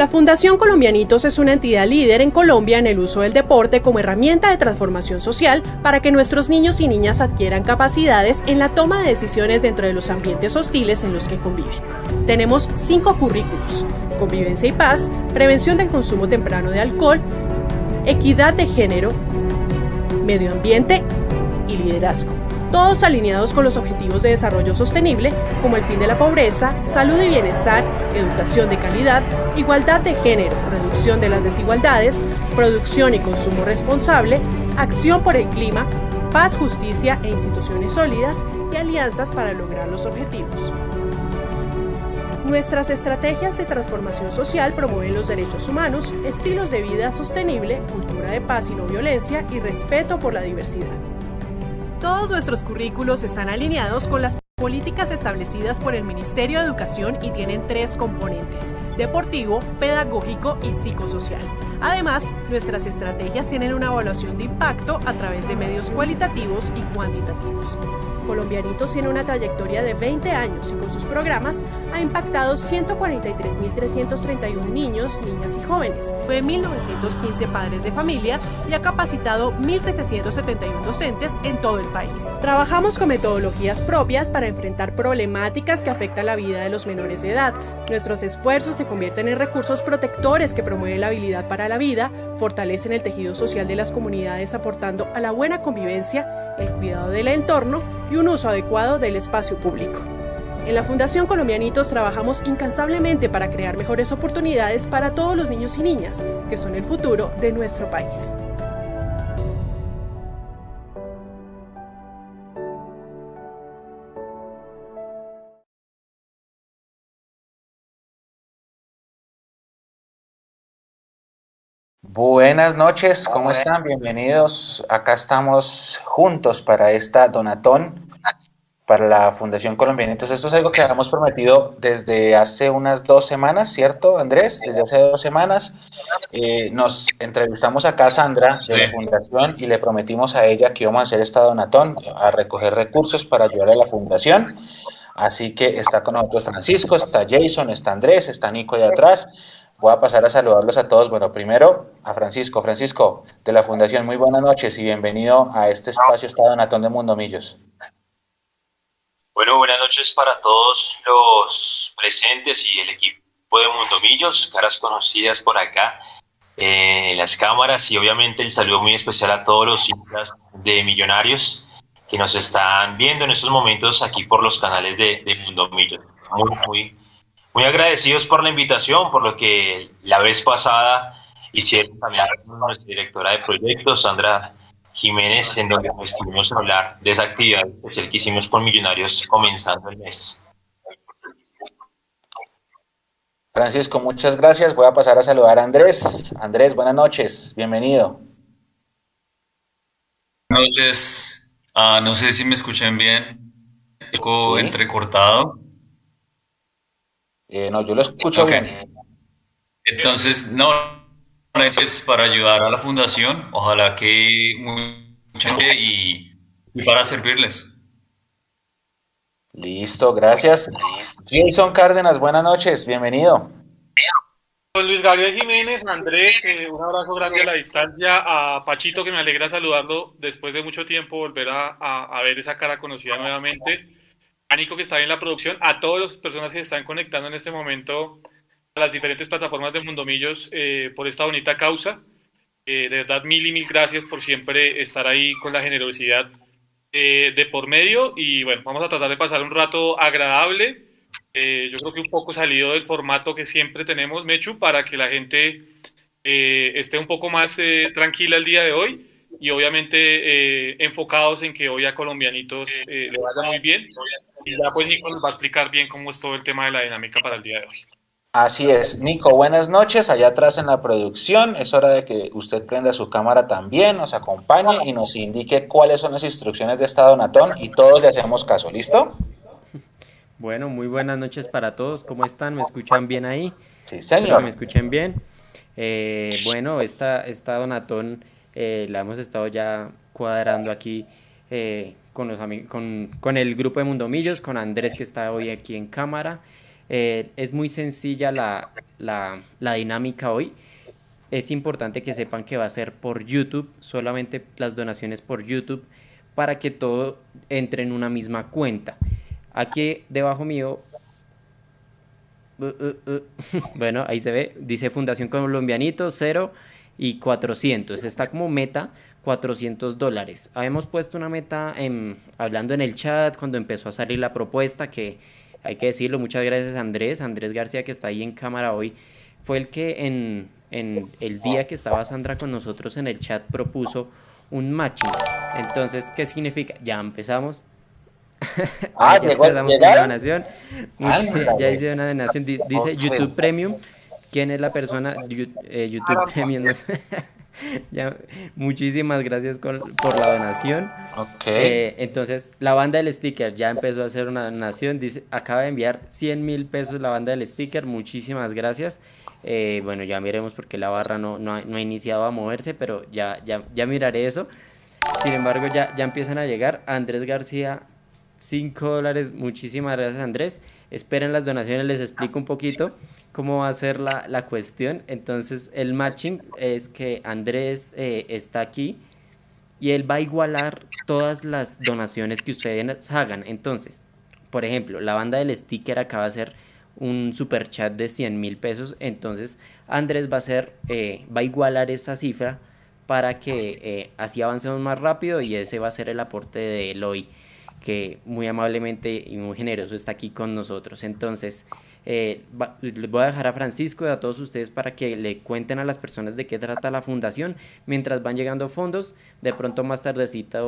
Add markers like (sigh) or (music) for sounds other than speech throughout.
La Fundación Colombianitos es una entidad líder en Colombia en el uso del deporte como herramienta de transformación social para que nuestros niños y niñas adquieran capacidades en la toma de decisiones dentro de los ambientes hostiles en los que conviven. Tenemos cinco currículos, convivencia y paz, prevención del consumo temprano de alcohol, equidad de género, medio ambiente y liderazgo todos alineados con los objetivos de desarrollo sostenible como el fin de la pobreza, salud y bienestar, educación de calidad, igualdad de género, reducción de las desigualdades, producción y consumo responsable, acción por el clima, paz, justicia e instituciones sólidas y alianzas para lograr los objetivos. Nuestras estrategias de transformación social promueven los derechos humanos, estilos de vida sostenible, cultura de paz y no violencia y respeto por la diversidad. Todos nuestros currículos están alineados con las políticas establecidas por el Ministerio de Educación y tienen tres componentes, deportivo, pedagógico y psicosocial. Además, nuestras estrategias tienen una evaluación de impacto a través de medios cualitativos y cuantitativos. Colombianitos tiene una trayectoria de 20 años y con sus programas ha impactado 143.331 niños, niñas y jóvenes, 9.915 padres de familia y ha capacitado 1.771 docentes en todo el país. Trabajamos con metodologías propias para enfrentar problemáticas que afectan la vida de los menores de edad. Nuestros esfuerzos se convierten en recursos protectores que promueven la habilidad para la vida, fortalecen el tejido social de las comunidades aportando a la buena convivencia el cuidado del entorno y un uso adecuado del espacio público. En la Fundación Colombianitos trabajamos incansablemente para crear mejores oportunidades para todos los niños y niñas, que son el futuro de nuestro país. Buenas noches, ¿cómo están? Bienvenidos. Acá estamos juntos para esta donatón para la Fundación Colombianitos. Esto es algo que habíamos prometido desde hace unas dos semanas, ¿cierto, Andrés? Desde hace dos semanas eh, nos entrevistamos acá a Sandra de la Fundación y le prometimos a ella que íbamos a hacer esta donatón, a recoger recursos para ayudar a la Fundación. Así que está con nosotros Francisco, está Jason, está Andrés, está Nico de atrás. Voy a pasar a saludarlos a todos. Bueno, primero a Francisco. Francisco, de la Fundación, muy buenas noches y bienvenido a este espacio Estado Donatón de Mundomillos. Bueno, buenas noches para todos los presentes y el equipo de Mundomillos, caras conocidas por acá en las cámaras y obviamente el saludo muy especial a todos los hinchas de Millonarios que nos están viendo en estos momentos aquí por los canales de, de Mundomillos. Muy, muy muy agradecidos por la invitación, por lo que la vez pasada hicieron también nuestra directora de proyectos, Sandra Jiménez, en donde pues, pudimos hablar de esa actividad especial que hicimos con Millonarios comenzando el mes. Francisco, muchas gracias. Voy a pasar a saludar a Andrés. Andrés, buenas noches. Bienvenido. Buenas noches. Ah, no sé si me escuchan bien. Eco entrecortado. Eh, no, yo lo escucho bien. Entonces, no, es para ayudar a la fundación. Ojalá que mucha gente y, para servirles. Listo, gracias. Jason Cárdenas, buenas noches, bienvenido. Luis Gabriel Jiménez, Andrés, eh, un abrazo grande a la distancia, a Pachito que me alegra saludarlo después de mucho tiempo, volver a, a ver esa cara conocida nuevamente a Nico que está en la producción, a todas las personas que se están conectando en este momento las diferentes plataformas de Mundomillos eh, por esta bonita causa. Eh, de verdad, mil y mil gracias por siempre estar ahí con la generosidad eh, de por medio y bueno, vamos a tratar de pasar un rato agradable. yo creo que un poco salido del formato que siempre tenemos, Mechu, para que la gente esté un poco más tranquila el día de hoy y obviamente enfocados en que hoy a Colombianitos le vaya muy bien y ya pues Nico nos va a explicar bien cómo es todo el tema de la dinámica para el día de hoy. Así es, Nico, buenas noches. Allá atrás en la producción, es hora de que usted prenda su cámara también, nos acompañe y nos indique cuáles son las instrucciones de esta donatón y todos le hacemos caso. ¿Listo? Bueno, muy buenas noches para todos. ¿Cómo están? ¿Me escuchan bien ahí? Sí, señor. ¿Me escuchen bien? Eh, bueno, esta, esta donatón eh, la hemos estado ya cuadrando aquí eh, con, los con, con, el grupo de Mundomillos, con Andrés que está hoy aquí en cámara. Eh, es muy sencilla la, la, la dinámica hoy. Es importante que sepan que va a ser por YouTube, solamente las donaciones por YouTube, para que todo entre en una misma cuenta. Aquí debajo mío uh, uh, uh. (laughs) bueno, ahí se ve, dice Fundación Colombianito, 0 y 400. Está como meta 400 dólares. Habíamos puesto una meta hablando en el chat cuando empezó a salir la propuesta, que hay que decirlo, muchas gracias Andrés, Andrés García que está ahí en cámara hoy, fue el que en, en el día que estaba Sandra con nosotros en el chat propuso un matching. Entonces, ¿qué significa? Ya empezamos. Ah, (laughs) llegó, la donación. ya hice una donación. Dice YouTube Premium. ¿Quién es la persona? Eh, YouTube Premium. (laughs) (laughs) ya, muchísimas gracias por la donación. Eh, entonces, la banda del sticker ya empezó a hacer una donación. Dice, acaba de enviar 100 mil pesos la banda del sticker. Muchísimas gracias. Eh, bueno, ya miremos porque la barra no, no, ha, no, ha, iniciado a moverse, pero ya, ya, ya miraré eso. Sin embargo, ya, ya empiezan a llegar. Andrés García, 5 dólares. Muchísimas gracias, Andrés. Esperen las donaciones, les explico un poquito cómo va a ser la, la cuestión. Entonces, el matching es que Andrés eh, está aquí y él va a igualar todas las donaciones que ustedes hagan. Entonces, por ejemplo, la banda del sticker acaba de ser un super chat de 100 mil pesos. Entonces, Andrés va a hacer, eh, va a igualar esa cifra para que eh, así avancemos más rápido y ese va a ser el aporte de Eloy que muy amablemente y muy generoso está aquí con nosotros. Entonces, eh, les voy a dejar a Francisco y a todos ustedes para que le cuenten a las personas de qué trata la fundación mientras van llegando fondos. De pronto más tardecita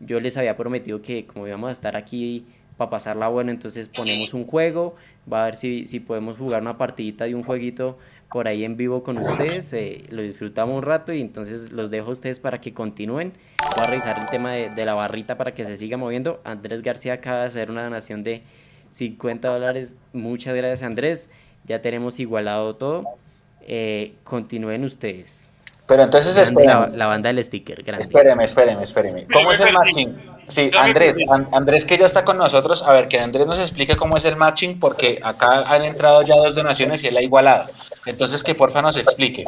yo les había prometido que como íbamos a estar aquí para pasarla bueno, entonces ponemos un juego, va a ver si, si podemos jugar una partidita de un jueguito por ahí en vivo con ustedes, eh, lo disfrutamos un rato y entonces los dejo a ustedes para que continúen. Voy a revisar el tema de, de la barrita para que se siga moviendo. Andrés García acaba de hacer una donación de 50 dólares. Muchas gracias Andrés, ya tenemos igualado todo. Eh, continúen ustedes. Pero entonces espéreme. La, banda del sticker. Grande. Espéreme, espéreme, espéreme. ¿Cómo es el matching? Sí, Andrés, Andrés que ya está con nosotros, a ver, que Andrés nos explique cómo es el matching, porque acá han entrado ya dos donaciones y él ha igualado. Entonces, que porfa nos explique.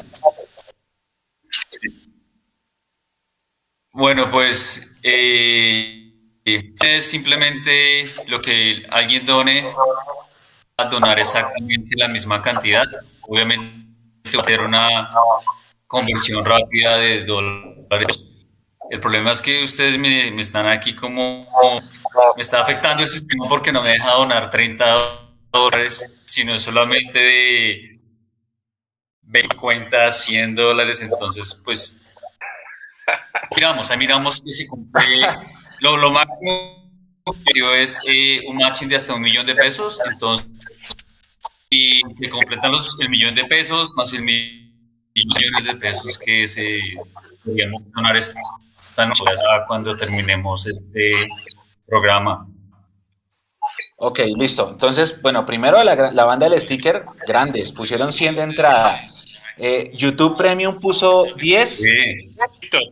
Bueno, pues eh, es simplemente lo que alguien done, a donar exactamente la misma cantidad. Obviamente, tener una conversión rápida de dólares el problema es que ustedes me, me, están aquí como, me está afectando el sistema porque no me deja donar 30 dólares, sino solamente de 50, 100 dólares. Entonces, pues, miramos, ahí miramos que se cumple lo, lo máximo es eh, un matching de hasta un millón de pesos. Entonces, y se completan los, el millón de pesos más el millones de pesos que se podrían donar este cuando terminemos este programa. Ok, listo. Entonces, bueno, primero la, la banda del sticker, grandes, pusieron 100 de entrada. Eh, YouTube Premium puso 10. Sí.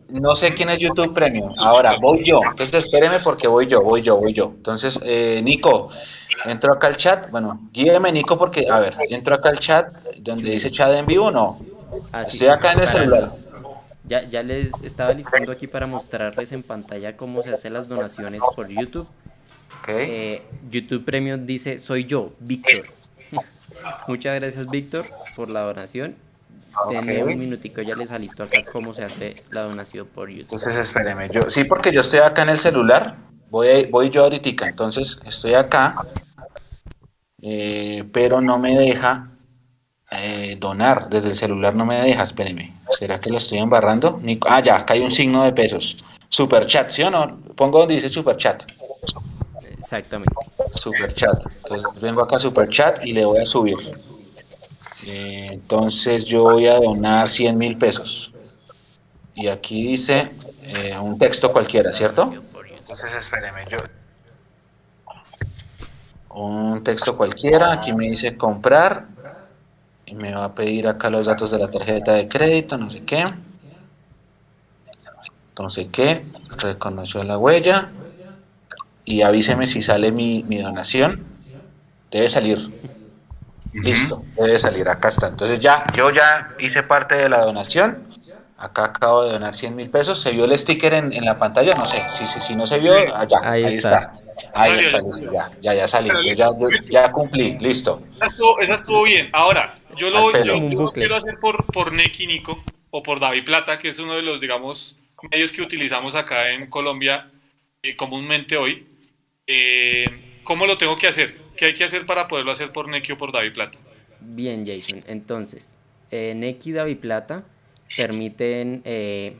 No sé quién es YouTube Premium. Ahora, voy yo. Entonces, espéreme porque voy yo, voy yo, voy yo. Entonces, eh, Nico, entro acá al chat. Bueno, guíeme, Nico, porque, a ver, entro acá al chat donde dice chat en vivo, no. Estoy acá en el celular. Ya, ya les estaba listando aquí para mostrarles en pantalla cómo se hacen las donaciones por YouTube. Eh, YouTube Premium dice, soy yo, Víctor. (laughs) Muchas gracias, Víctor, por la donación. Okay. un minutico, ya les alisto acá cómo se hace la donación por YouTube. Entonces, espéreme. Yo, sí, porque yo estoy acá en el celular. Voy, voy yo ahorita. Entonces, estoy acá. Eh, pero no me deja eh, donar desde el celular no me deja, espéreme. ¿Será que lo estoy embarrando? Ah, ya, acá hay un signo de pesos. Super chat, ¿sí o no? Pongo donde dice super chat. Exactamente. Super chat. Entonces vengo acá a super chat y le voy a subir. Eh, entonces yo voy a donar 100 mil pesos. Y aquí dice eh, un texto cualquiera, ¿cierto? Entonces espéreme, yo... Un texto cualquiera, aquí me dice comprar y me va a pedir acá los datos de la tarjeta de crédito, no sé qué. Entonces, ¿qué? Reconoció la huella y avíseme si sale mi, mi donación. Debe salir. Listo, debe salir, acá está. Entonces ya, yo ya hice parte de la donación. Acá acabo de donar 100 mil pesos. ¿Se vio el sticker en, la pantalla? No sé. Si, si, no se vio, allá. Ahí, está. Ahí está, listo. Ya, ya, ya salí. ya, ya, cumplí. Listo. Esa estuvo, bien. Ahora, yo lo, yo, quiero hacer por, por Neki Nico o por David Plata, que es uno de los, digamos, medios que utilizamos acá en Colombia eh, comúnmente hoy. Eh, ¿Cómo lo tengo que hacer? ¿Qué hay que hacer para poderlo hacer por Neki o por David Plata? Bien, Jason. Entonces, eh, Neki y David Plata permiten... Eh,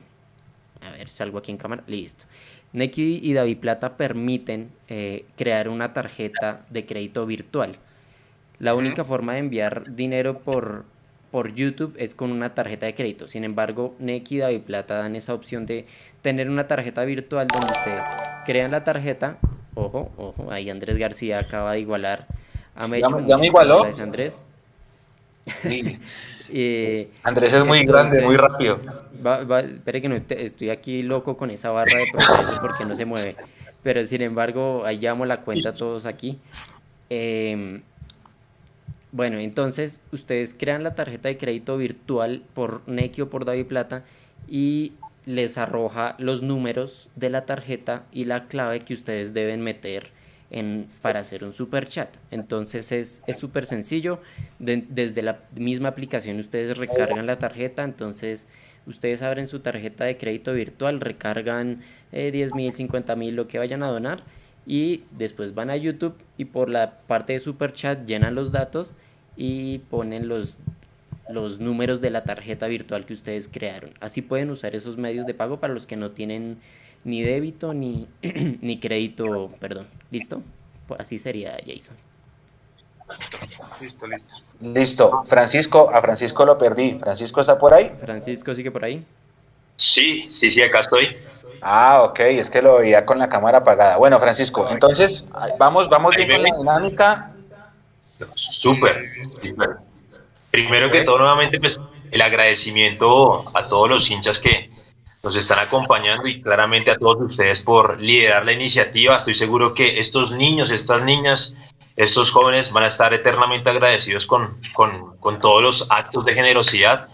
a ver, salgo aquí en cámara. Listo. Neki y David Plata permiten eh, crear una tarjeta de crédito virtual. La única forma de enviar dinero por, por YouTube es con una tarjeta de crédito. Sin embargo, Neki y David Plata dan esa opción de tener una tarjeta virtual donde ustedes crean la tarjeta Ojo, ojo, ahí Andrés García acaba de igualar a Mecho. Ya, me igualó. Andrés. (laughs) Andrés es muy grande, muy rápido. espere que no estoy aquí loco con esa barra de progreso porque no se mueve. Pero sin embargo, ahí llamo la cuenta todos aquí. Em, bueno, entonces ustedes crean la tarjeta de crédito virtual por o por David Plata y les arroja los números de la tarjeta y la clave que ustedes deben meter en, para hacer un super chat. Entonces es súper sencillo. desde la misma aplicación ustedes recargan la tarjeta. Entonces ustedes abren su tarjeta de crédito virtual, recargan eh, 10 mil, 50 mil, lo que vayan a donar. Y después van a YouTube y por la parte de super chat llenan los datos y ponen los los números de la tarjeta virtual que ustedes crearon. Así pueden usar esos medios de pago para los que no tienen ni débito ni, (clears throat) ni crédito, perdón. ¿Listo? Pues así sería Jason. Listo, listo. Listo. Francisco, a Francisco lo perdí. ¿Francisco está por ahí? Francisco sigue por ahí. Sí, sí, sí, acá estoy. Ah, ok, es que lo veía con la cámara apagada. Bueno, Francisco, entonces vamos, vamos bien con la dinámica. Súper, súper. Primero que todo, nuevamente, pues el agradecimiento a todos los hinchas que nos están acompañando y claramente a todos ustedes por liderar la iniciativa. Estoy seguro que estos niños, estas niñas, estos jóvenes van a estar eternamente agradecidos con, con, todos los actos de generosidad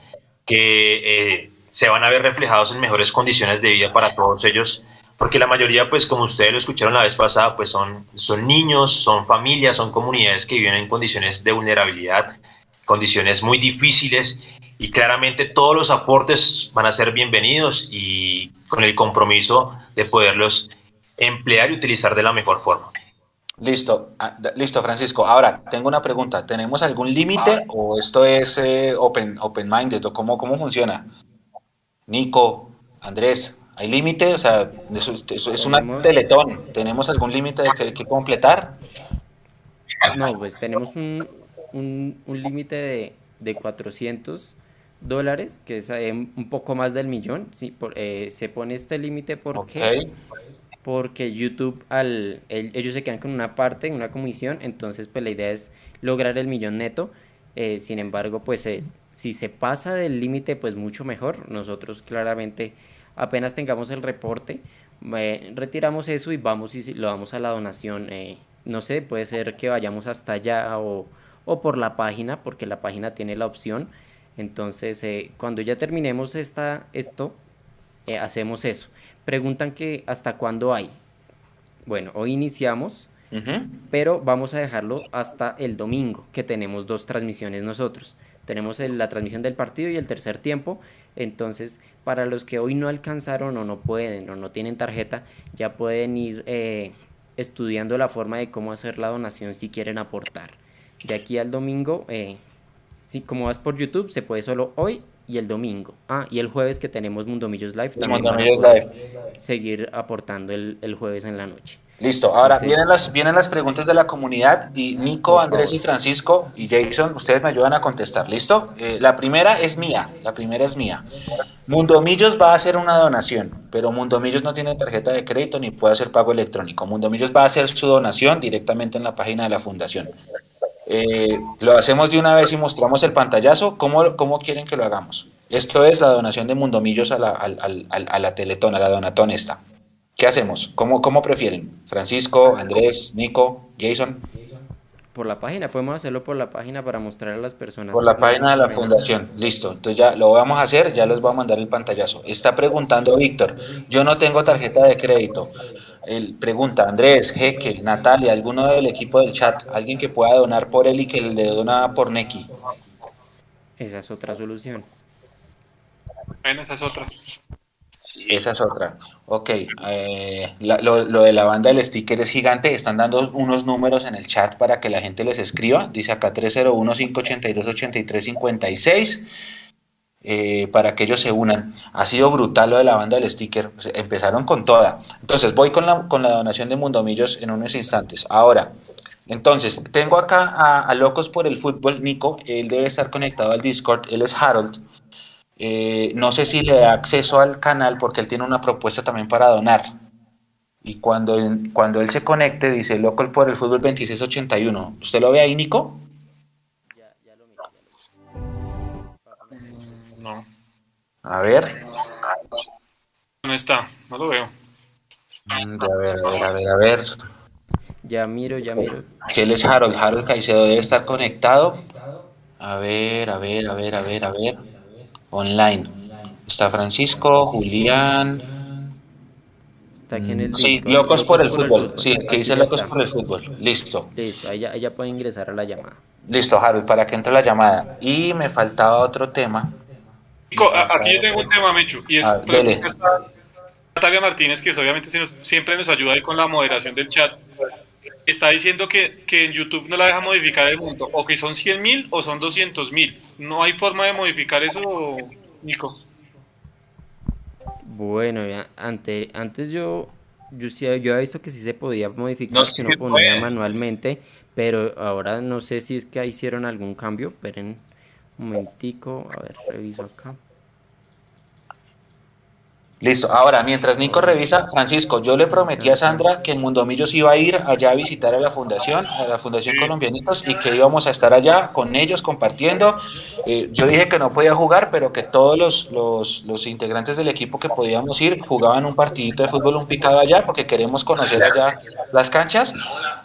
que eh, se van a ver reflejados en mejores condiciones de vida para todos ellos. Porque la mayoría, pues como ustedes lo escucharon la vez pasada, pues son, son niños, son familias, son comunidades que viven en condiciones de vulnerabilidad, condiciones muy difíciles y claramente todos los aportes van a ser bienvenidos y con el compromiso de poderlos emplear y utilizar de la mejor forma. Listo, ah, listo Francisco. Ahora, tengo una pregunta. ¿Tenemos algún límite ah. o esto es eh, open, open minded o cómo, cómo funciona? Nico, Andrés, ¿hay límite? O sea, eso, es una teletón. ¿Tenemos algún límite de que completar? No, pues tenemos un, un, límite de, de 400 dólares, que es eh, un poco más del millón. Sí, eh, se pone este límite porque, porque YouTube, al, ellos se quedan con una parte, una comisión, entonces pues la idea es lograr el millón neto. Eh, sin embargo, pues es, si se pasa del límite, pues mucho mejor. Nosotros claramente apenas tengamos el reporte, retiramos eso y vamos y lo damos a la donación. no sé, puede ser que vayamos hasta allá o o por la página, porque la página tiene la opción. Entonces, eh, cuando ya terminemos esta, esto, eh, hacemos eso. Preguntan que hasta cuándo hay. Bueno, hoy iniciamos, pero vamos a dejarlo hasta el domingo, que tenemos dos transmisiones nosotros. Tenemos la transmisión del partido y el tercer tiempo. Entonces, para los que hoy no alcanzaron o no pueden o no tienen tarjeta, ya pueden ir eh, estudiando la forma de cómo hacer la donación si quieren aportar de aquí al domingo, eh, si como vas por YouTube, se puede solo hoy y el domingo. Ah, y el jueves que tenemos Mundomillos Live, también Live. seguir aportando el, el, jueves en la noche. Listo, ahora vienen, las, vienen las preguntas de la comunidad y Nico, Andrés y Francisco y Jason, ustedes me ayudan a contestar, ¿listo? Eh, la primera es mía, la primera es mía. Mundomillos va a hacer una donación, pero Mundomillos no tiene tarjeta de crédito ni puede hacer pago electrónico. Mundomillos va a hacer su donación directamente en la página de la fundación. Eh, lo hacemos de una vez y mostramos el pantallazo. ¿Cómo, ¿Cómo, quieren que lo hagamos? Esto es la donación de Mundomillos a la, a la Teletón, a la Donatón esta. ¿Qué hacemos? ¿Cómo, ¿Cómo prefieren? Francisco, Andrés, Nico, Jason. por la página, podemos hacerlo por la página para mostrar a las personas. Por la página de la fundación, listo. Entonces ya lo vamos a hacer, ya les voy a mandar el pantallazo. Está preguntando Víctor, yo no tengo tarjeta de crédito. Él pregunta, Andrés, Jeque, Natalia, alguno del equipo del chat, alguien que pueda donar por él y que le dona por Neki. Esa es otra solución. Bueno, esa es otra. Esa es otra. Ok, eh, lo, de la banda del sticker es gigante. Están dando unos números en el chat para que la gente les escriba. Dice acá 301-582-8356 eh, para que ellos se unan. Ha sido brutal lo de la banda del sticker. empezaron con toda. Entonces, voy con la, con la donación de Mundomillos en unos instantes. Ahora, entonces, tengo acá a, Locos por el Fútbol, Nico. Él debe estar conectado al Discord. Él es Harold. Eh, no sé si le da acceso al canal porque él tiene una propuesta también para donar. Y cuando, cuando él se conecte, dice local por el fútbol 2681. ¿Usted lo ve ahí, Nico? A ver. No está, no lo veo. Mm, a ver, a ver, a ver, a ver. Ya miro, ya miro. Que él es Harold. Harold Caicedo debe estar conectado. A ver, a ver, a ver, a ver, a ver online. Está Francisco, Julián. Está aquí en el Sí, locos, por, el, fútbol. Sí, que dice locos por el fútbol. Listo. Listo, ahí ya, puede ingresar a la llamada. Listo, Harold, para que entre la llamada. Y me faltaba otro tema. Aquí yo tengo un tema, Mechu, y es ah, Natalia Martínez, que obviamente siempre nos ayuda ahí con la moderación del chat está diciendo que, en YouTube no la deja modificar el mundo, o que son 100 mil o son 200 mil. ¿No hay forma de modificar eso, Nico? Bueno, ya, ante, antes yo, yo, sí, yo había visto que sí se podía modificar, que uno ponía manualmente, pero ahora no sé si es que hicieron algún cambio. Esperen un momentico, a ver, reviso acá. Listo. Ahora, mientras Nico revisa, Francisco, yo le prometí a Sandra que en Mundomillos iba a ir allá a visitar a la fundación, a la Fundación Colombianitos, y que íbamos a estar allá con ellos compartiendo. Eh, yo dije que no podía jugar, pero que todos los, los, los, integrantes del equipo que podíamos ir jugaban un partidito de fútbol, un picado allá, porque queremos conocer allá las canchas.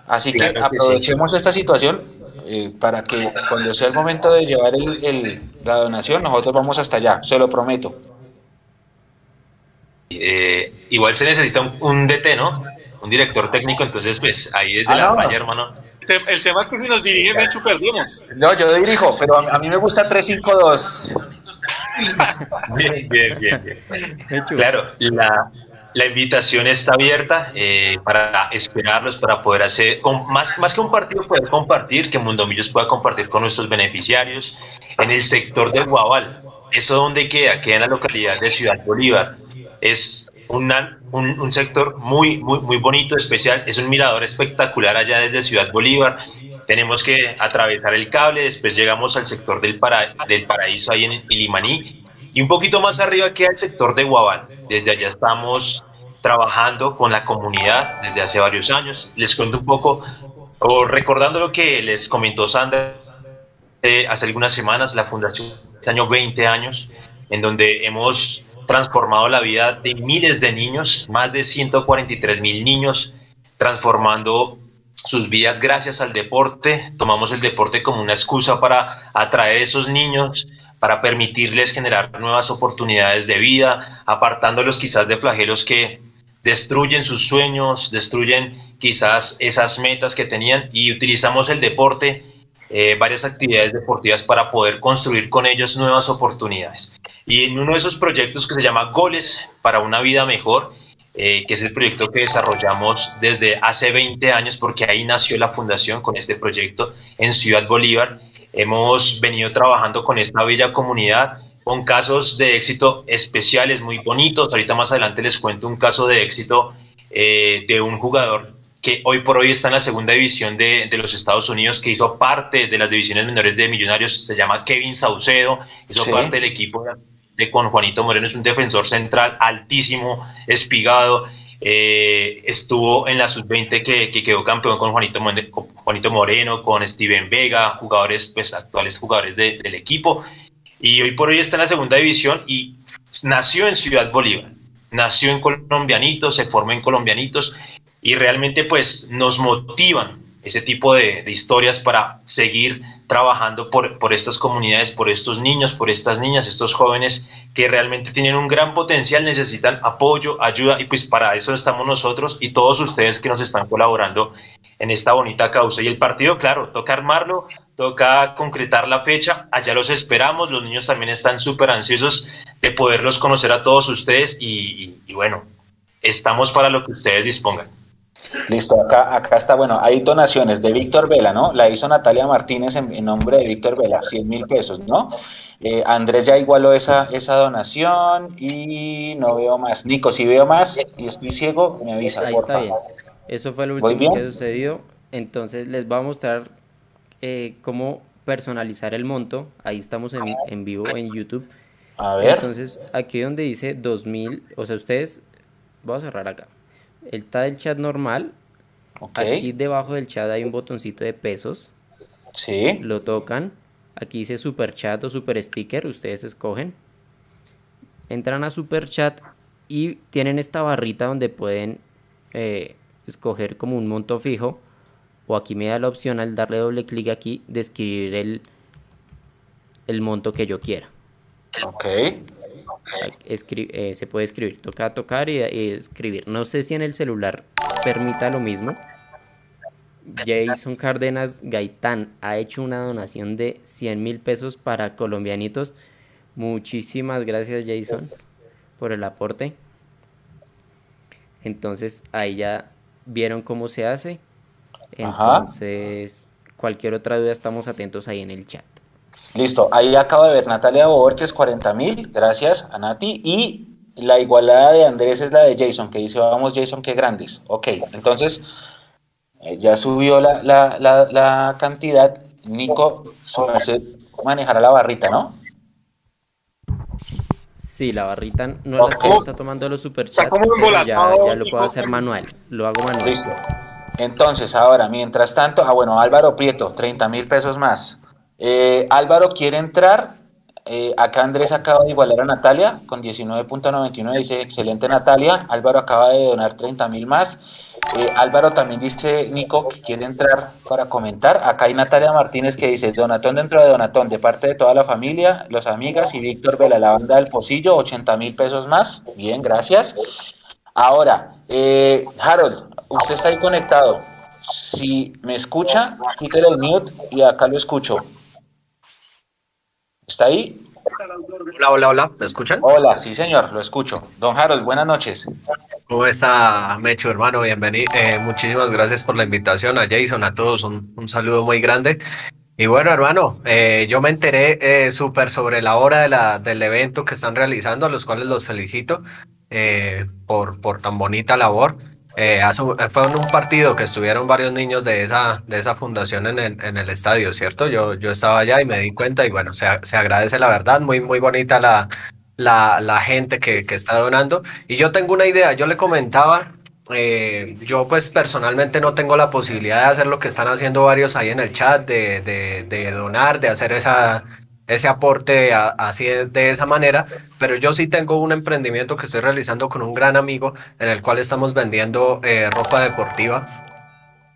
Así que aprovechemos esta situación eh, para que cuando sea el momento de llevar el, la donación, nosotros vamos hasta allá, se lo prometo. Eh, igual se necesita un, DT, ¿no? Un director técnico, entonces pues ahí desde ah, la falla, hermano. El tema es que si nos dirige Mechu perdimos. No, yo dirijo, pero a, mí me gusta 3-5-2. (laughs) bien, bien, bien, bien. Claro, la, la invitación está abierta eh, para esperarlos, para poder hacer, con, más, más que un partido, poder compartir, que Mundomillos pueda compartir con nuestros beneficiarios en el sector de Guabal. ¿Eso dónde queda? Queda en la localidad de Ciudad Bolívar es un, un, sector muy, muy, muy bonito, especial, es un mirador espectacular allá desde Ciudad Bolívar. Tenemos que atravesar el cable, después llegamos al sector del, para, del paraíso ahí en Ilimaní y un poquito más arriba queda el sector de Guabal. Desde allá estamos trabajando con la comunidad desde hace varios años. Les cuento un poco, o recordando lo que les comentó Sandra hace algunas semanas, la fundación este año 20 años, en donde hemos transformado la vida de miles de niños, más de 143 mil niños, transformando sus vidas gracias al deporte. Tomamos el deporte como una excusa para atraer a esos niños, para permitirles generar nuevas oportunidades de vida, apartándolos quizás de flagelos que destruyen sus sueños, destruyen quizás esas metas que tenían y utilizamos el deporte, eh, varias actividades deportivas para poder construir con ellos nuevas oportunidades. Y en uno de esos proyectos que se llama Goles para una vida mejor, eh, que es el proyecto que desarrollamos desde hace 20 años, porque ahí nació la fundación con este proyecto en Ciudad Bolívar. Hemos venido trabajando con esta bella comunidad, con casos de éxito especiales, muy bonitos. Ahorita más adelante les cuento un caso de éxito eh, de un jugador que hoy por hoy está en la segunda división de, de, los Estados Unidos, que hizo parte de las divisiones menores de Millonarios, se llama Kevin Saucedo, hizo parte del equipo de con Juanito Moreno, es un defensor central altísimo, espigado, eh, estuvo en la sub-20 que, quedó campeón con Juanito, Juanito Moreno, con Steven Vega, jugadores, pues actuales jugadores del equipo, y hoy por hoy está en la segunda división y nació en Ciudad Bolívar, nació en Colombianitos, se formó en Colombianitos, y realmente pues nos motivan ese tipo de, historias para seguir trabajando por, por, estas comunidades, por estos niños, por estas niñas, estos jóvenes que realmente tienen un gran potencial, necesitan apoyo, ayuda y pues para eso estamos nosotros y todos ustedes que nos están colaborando en esta bonita causa. Y el partido, claro, toca armarlo, toca concretar la fecha, allá los esperamos, los niños también están súper ansiosos de poderlos conocer a todos ustedes y bueno, estamos para lo que ustedes dispongan. Listo, acá, acá está, bueno, hay donaciones de Víctor Vela, ¿no? La hizo Natalia Martínez en, nombre de Víctor Vela, 100 mil pesos, ¿no? Eh, Andrés ya igualó esa, esa donación y no veo más. Nico, si veo más y estoy ciego, me avisa. Ahí está bien. Eso fue lo último que sucedió. Entonces les voy a mostrar eh, cómo personalizar el monto. Ahí estamos en, en vivo en YouTube. A ver. Entonces, aquí donde dice 2000, o sea, ustedes, voy a cerrar acá está el chat normal. Aquí debajo del chat hay un botoncito de pesos. Sí. Lo tocan. Aquí dice super chat o super sticker. Ustedes escogen. Entran a super chat y tienen esta barrita donde pueden eh, escoger como un monto fijo. O aquí me da la opción al darle doble clic aquí de escribir el, el monto que yo quiera. Ok. Eh, se puede escribir, toca tocar y, escribir. No sé si en el celular permita lo mismo. Jason Cárdenas Gaitán ha hecho una donación de 100 mil pesos para colombianitos. Muchísimas gracias Jason por el aporte. Entonces ahí ya vieron cómo se hace. Entonces cualquier otra duda estamos atentos ahí en el chat. Listo, ahí acabo de ver Natalia Borges, 40 mil, gracias a Nati. Y la igualada de Andrés es la de Jason, que dice, vamos Jason, qué grandes. Ok, entonces eh, ya subió la, la, la, cantidad. Nico, manejará la barrita, ¿no? Sí, la barrita no la está tomando los superchats, ya, ya lo puedo hacer manual, lo hago manual. Listo. Entonces, ahora, mientras tanto, ah, bueno, Álvaro Prieto, 30 mil pesos más. Eh, Álvaro quiere entrar. Eh, acá Andrés acaba de igualar a Natalia con 19.99. Dice, excelente Natalia. Álvaro acaba de donar 30 mil más. Eh, Álvaro también dice, Nico, que quiere entrar para comentar. Acá hay Natalia Martínez que dice, Donatón dentro de Donatón, de parte de toda la familia, los amigas y Víctor Vela, la banda del Pocillo, 80 mil pesos más. Bien, gracias. Ahora, Harold, usted está ahí conectado. Si me escucha, quítele el mute y acá lo escucho. ¿Está ahí? Hola, hola, hola, ¿me escuchan? Hola, sí señor, lo escucho. Don Harold, buenas noches. ¿Cómo está, Mecho, hermano? Bienvenido. Eh, muchísimas gracias por la invitación. A Jason, a todos, un, saludo muy grande. Y bueno, hermano, eh, yo me enteré eh, súper sobre la hora de la, del evento que están realizando, a los cuales los felicito por, por tan bonita labor. Eh, fue en un partido que estuvieron varios niños de esa, de esa fundación en el, en el estadio, ¿cierto? Yo, yo estaba allá y me di cuenta y bueno, se, se agradece la verdad, muy, muy bonita la, la, la gente que, que, está donando. Y yo tengo una idea, yo le comentaba, eh, yo pues personalmente no tengo la posibilidad de hacer lo que están haciendo varios ahí en el chat, de, de, de donar, de hacer esa ese aporte así de, esa manera, pero yo sí tengo un emprendimiento que estoy realizando con un gran amigo en el cual estamos vendiendo eh, ropa deportiva.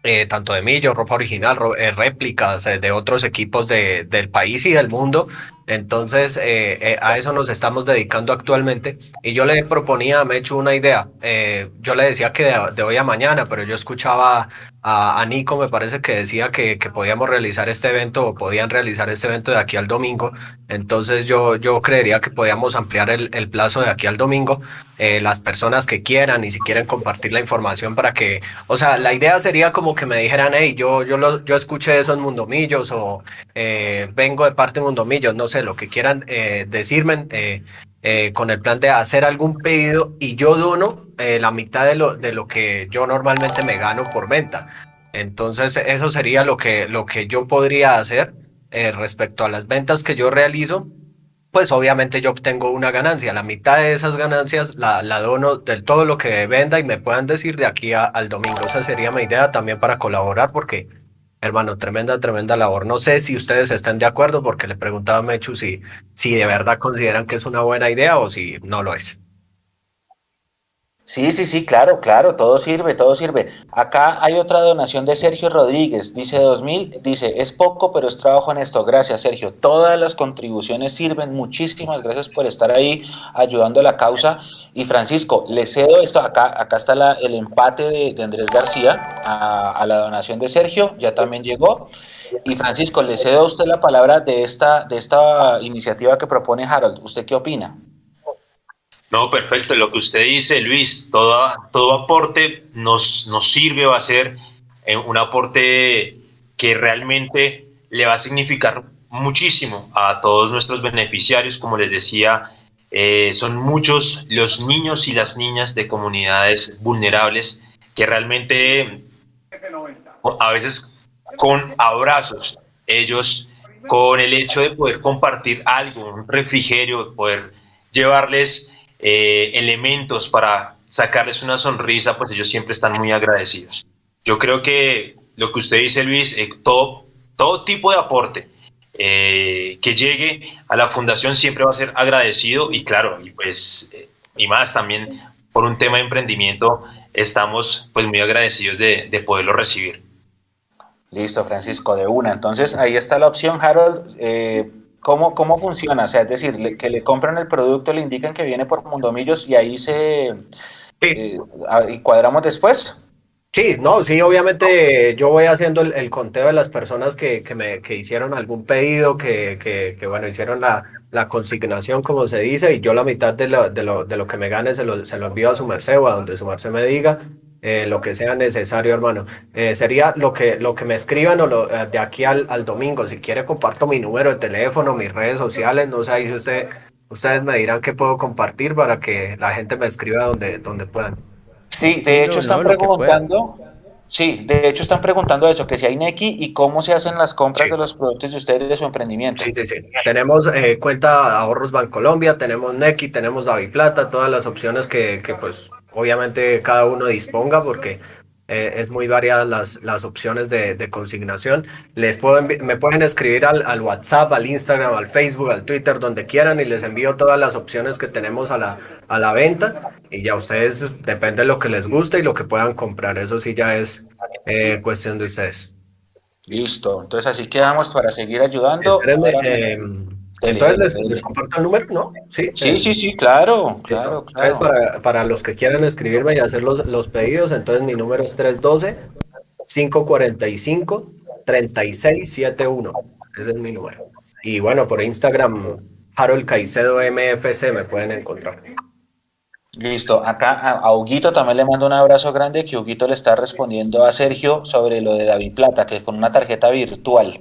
Eh, tanto de millo, ropa original, eh, réplicas de otros equipos de, del país y del mundo. Entonces, a eso nos estamos dedicando actualmente. Y yo le proponía, me he hecho una idea. yo le decía que de, hoy a mañana, pero yo escuchaba a, Nico me parece que decía que, que, podíamos realizar este evento o podían realizar este evento de aquí al domingo. Entonces yo, yo creería que podíamos ampliar el, plazo de aquí al domingo. Eh, las personas que quieran y si quieren compartir la información para que, o sea, la idea sería como que me dijeran, hey, yo, yo, lo, yo escuché eso en Mundomillos o eh, vengo de parte de Mundomillos, no sé, lo que quieran eh, decirme. Eh, con el plan de hacer algún pedido y yo dono eh, la mitad de lo, de lo que yo normalmente me gano por venta. Entonces, eso sería lo que, lo que yo podría hacer eh, respecto a las ventas que yo realizo. Pues obviamente yo obtengo una ganancia. La mitad de esas ganancias la, la dono del todo lo que venda y me puedan decir de aquí al domingo. Esa sería mi idea también para colaborar porque Hermano, tremenda, tremenda labor. No sé si ustedes están de acuerdo porque le preguntaba a Mechu si, si de verdad consideran que es una buena idea o si no lo es. Sí, sí, sí, claro, claro, todo sirve, todo sirve. Acá hay otra donación de Sergio Rodríguez, dice 2000, dice, es poco, pero es trabajo en esto. Gracias, Sergio. Todas las contribuciones sirven, muchísimas gracias por estar ahí ayudando a la causa. Y Francisco, le cedo esto, acá, acá está el empate de, Andrés García a, a, la donación de Sergio, ya también llegó. Y Francisco, le cedo a usted la palabra de esta, de esta iniciativa que propone Harold. ¿Usted qué opina? No, perfecto. Lo que usted dice, Luis, todo, todo aporte nos, nos sirve, va a ser eh, un aporte que realmente le va a significar muchísimo a todos nuestros beneficiarios. Como les decía, eh, son muchos los niños y las niñas de comunidades vulnerables que realmente a veces con abrazos, ellos con el hecho de poder compartir algo, un refrigerio, poder llevarles eh, elementos para sacarles una sonrisa, pues ellos siempre están muy agradecidos. Yo creo que lo que usted dice, Luis, eh, todo, todo tipo de aporte eh, que llegue a la fundación siempre va a ser agradecido y claro, y pues, y más también por un tema de emprendimiento, estamos pues muy agradecidos de, de poderlo recibir. Listo, Francisco, de una. Entonces, ahí está la opción, Harold. ¿Cómo, ¿Cómo funciona? O sea, es decir, que le compran el producto, le indican que viene por Mundomillos y ahí se... Eh, ¿Y cuadramos después? Sí, no, sí, obviamente yo voy haciendo el, conteo de las personas que, que me que hicieron algún pedido, que, que, que bueno, hicieron la, la, consignación, como se dice, y yo la mitad de lo, de lo, de lo que me gane se lo, se lo envío a su merced o a donde su merced me diga, eh, lo que sea necesario, hermano. Eh, sería lo que, lo que me escriban o lo, eh, de aquí al, al, domingo. Si quiere, comparto mi número de teléfono, mis redes sociales. No sé, ahí usted, ustedes me dirán qué puedo compartir para que la gente me escriba donde, donde puedan. Sí, de hecho, están preguntando. Sí, de hecho están preguntando eso, que si hay Neki y cómo se hacen las compras de los productos de ustedes de su emprendimiento. Sí, sí, sí. Tenemos cuenta Ahorros Bancolombia, tenemos Neki, tenemos Plata, todas las opciones que, que pues obviamente cada uno disponga porque eh, es muy variadas las, las opciones de, de consignación. Les puedo me pueden escribir al, al, WhatsApp, al Instagram, al Facebook, al Twitter, donde quieran y les envío todas las opciones que tenemos a la, a la venta y ya ustedes depende de lo que les guste y lo que puedan comprar. Eso sí ya es eh, cuestión de ustedes. Listo, entonces así quedamos para seguir ayudando. Entonces les, comparto el número, ¿no? Sí, sí, sí, sí, claro, claro, claro. Para, para, los que quieran escribirme y hacer los, los pedidos, entonces mi número es 312-545-3671. Ese es mi número. Y bueno, por Instagram, Harold Caicedo MFC me pueden encontrar. Listo, acá a, Huguito también le mando un abrazo grande que Huguito le está respondiendo a Sergio sobre lo de David Plata, que es con una tarjeta virtual.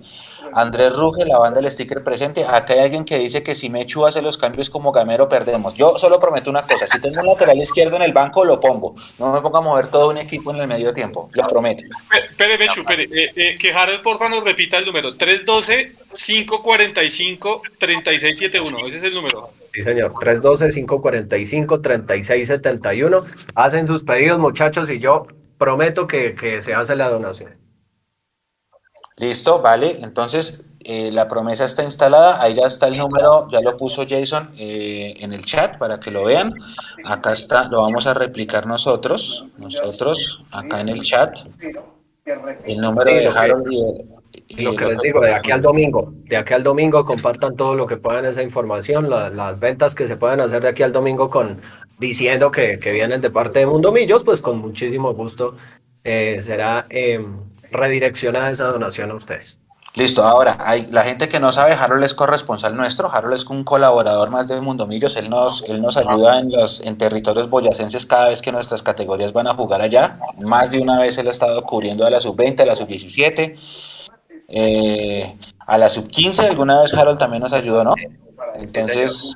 Andrés Ruge, la banda del sticker presente. Acá hay alguien que dice que si Mechu hace los cambios como Gamero, perdemos. Yo solo prometo una cosa: si tengo un lateral izquierdo en el banco, lo pongo. No me pongo a mover todo un equipo en el medio tiempo. Lo prometo. Espere, Mechu, espere. Eh, eh, que Harold, porfa, nos repita el número: 312-545-3671. Ese es el número. Sí, señor. 312-545-3671. Hacen sus pedidos, muchachos, y yo prometo que, que se hace la donación. Listo, vale. Entonces, eh, la promesa está instalada. Ahí ya está el número, ya lo puso Jason eh, en el chat para que lo vean. Acá está, lo vamos a replicar nosotros. Nosotros, acá en el chat. El número de Harold y, lo que les digo, de aquí al domingo, de aquí al domingo compartan todo lo que puedan esa información, las ventas que se puedan hacer de aquí al domingo con diciendo que, que vienen de parte de Mundo Millos, pues con muchísimo gusto eh, será em, redireccionada esa donación a ustedes. Listo, ahora, hay, la gente que no sabe, Harold es corresponsal nuestro, Harold es un colaborador más de Mundo Millos, él nos, él nos ayuda en los en territorios boyacenses cada vez que nuestras categorías van a jugar allá, más de una vez él ha estado cubriendo a la sub-20, a la sub-17, eh, a la sub-15, alguna vez Harold también nos ayudó, ¿no? Entonces,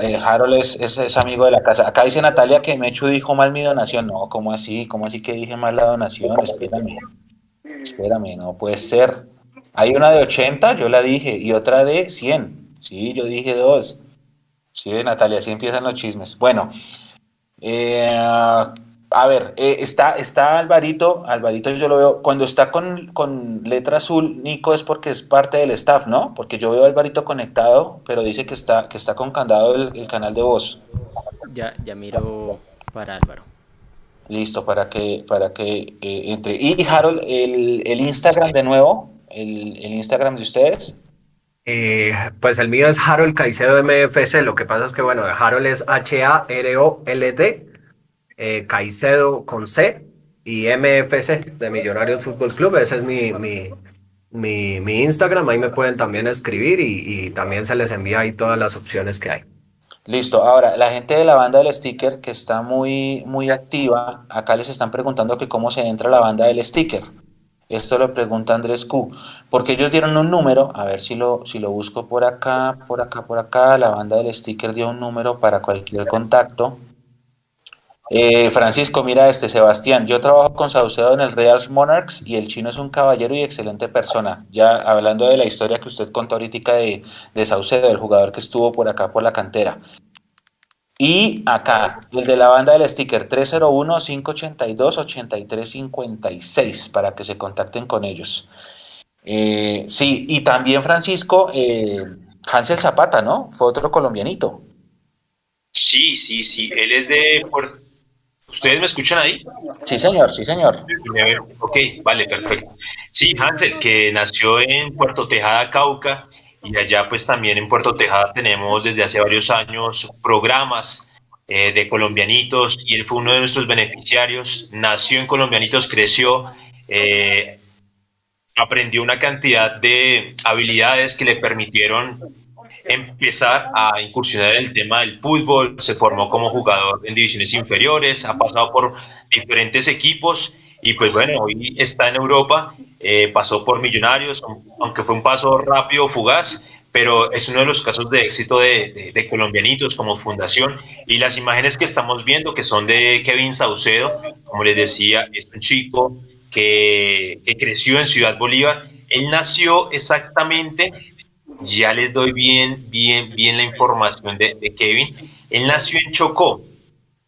eh, Harold es, es, amigo de la casa. Acá dice Natalia que Mechu dijo mal mi donación, no, ¿cómo así? ¿Cómo así que dije mal la donación? Espérame. Espérame, no puede ser. Hay una de 80, yo la dije, y otra de 100. Sí, yo dije dos. Sí, Natalia, así empiezan los chismes. Bueno, eh, a ver, eh, está, está Alvarito, Alvarito yo lo veo, cuando está con, con, letra azul, Nico, es porque es parte del staff, ¿no? Porque yo veo a Alvarito conectado, pero dice que está, que está con candado el, el canal de voz. Ya, ya miro para Álvaro. Listo, para que, para que eh, entre. Y Harold, el, el Instagram de nuevo, el, el Instagram de ustedes. Eh, pues el mío es Harold Caicedo MFC. Lo que pasa es que, bueno, Harold es H-A-R-O-L-D, eh, Caicedo con C y MFC de Millonarios Fútbol Club. Ese es mi, mi, mi, mi Instagram. Ahí me pueden también escribir y, y también se les envía ahí todas las opciones que hay. Listo, ahora la gente de la banda del sticker que está muy, muy activa, acá les están preguntando que cómo se entra la banda del sticker. Esto lo pregunta Andrés Q, porque ellos dieron un número, a ver si lo, si lo busco por acá, por acá, por acá, la banda del sticker dio un número para cualquier contacto. Eh, Francisco, mira este, Sebastián, yo trabajo con Saucedo en el Real Monarchs y el chino es un caballero y excelente persona. Ya hablando de la historia que usted contó ahorita de, de Saucedo, el jugador que estuvo por acá por la cantera. Y acá, el de la banda del sticker 301-582-8356 para que se contacten con ellos. Eh, sí, y también Francisco, eh, Hansel Zapata, ¿no? Fue otro colombianito. Sí, sí, sí, él es de ¿Ustedes me escuchan ahí? Sí, señor, sí, señor. Ok, vale, perfecto. Sí, Hansel, que nació en Puerto Tejada, Cauca, y allá pues también en Puerto Tejada tenemos desde hace varios años programas eh, de colombianitos y él fue uno de nuestros beneficiarios. Nació en colombianitos, creció, eh, aprendió una cantidad de habilidades que le permitieron empezar a incursionar en el tema del fútbol, se formó como jugador en divisiones inferiores, ha pasado por diferentes equipos y pues bueno, hoy está en Europa, eh, pasó por Millonarios, aunque fue un paso rápido, fugaz, pero es uno de los casos de éxito de, de, colombianitos como fundación. Y las imágenes que estamos viendo que son de Kevin Saucedo, como les decía, es un chico que, que creció en Ciudad Bolívar, él nació exactamente ya les doy bien, bien, bien la información de, Kevin. Él nació en Chocó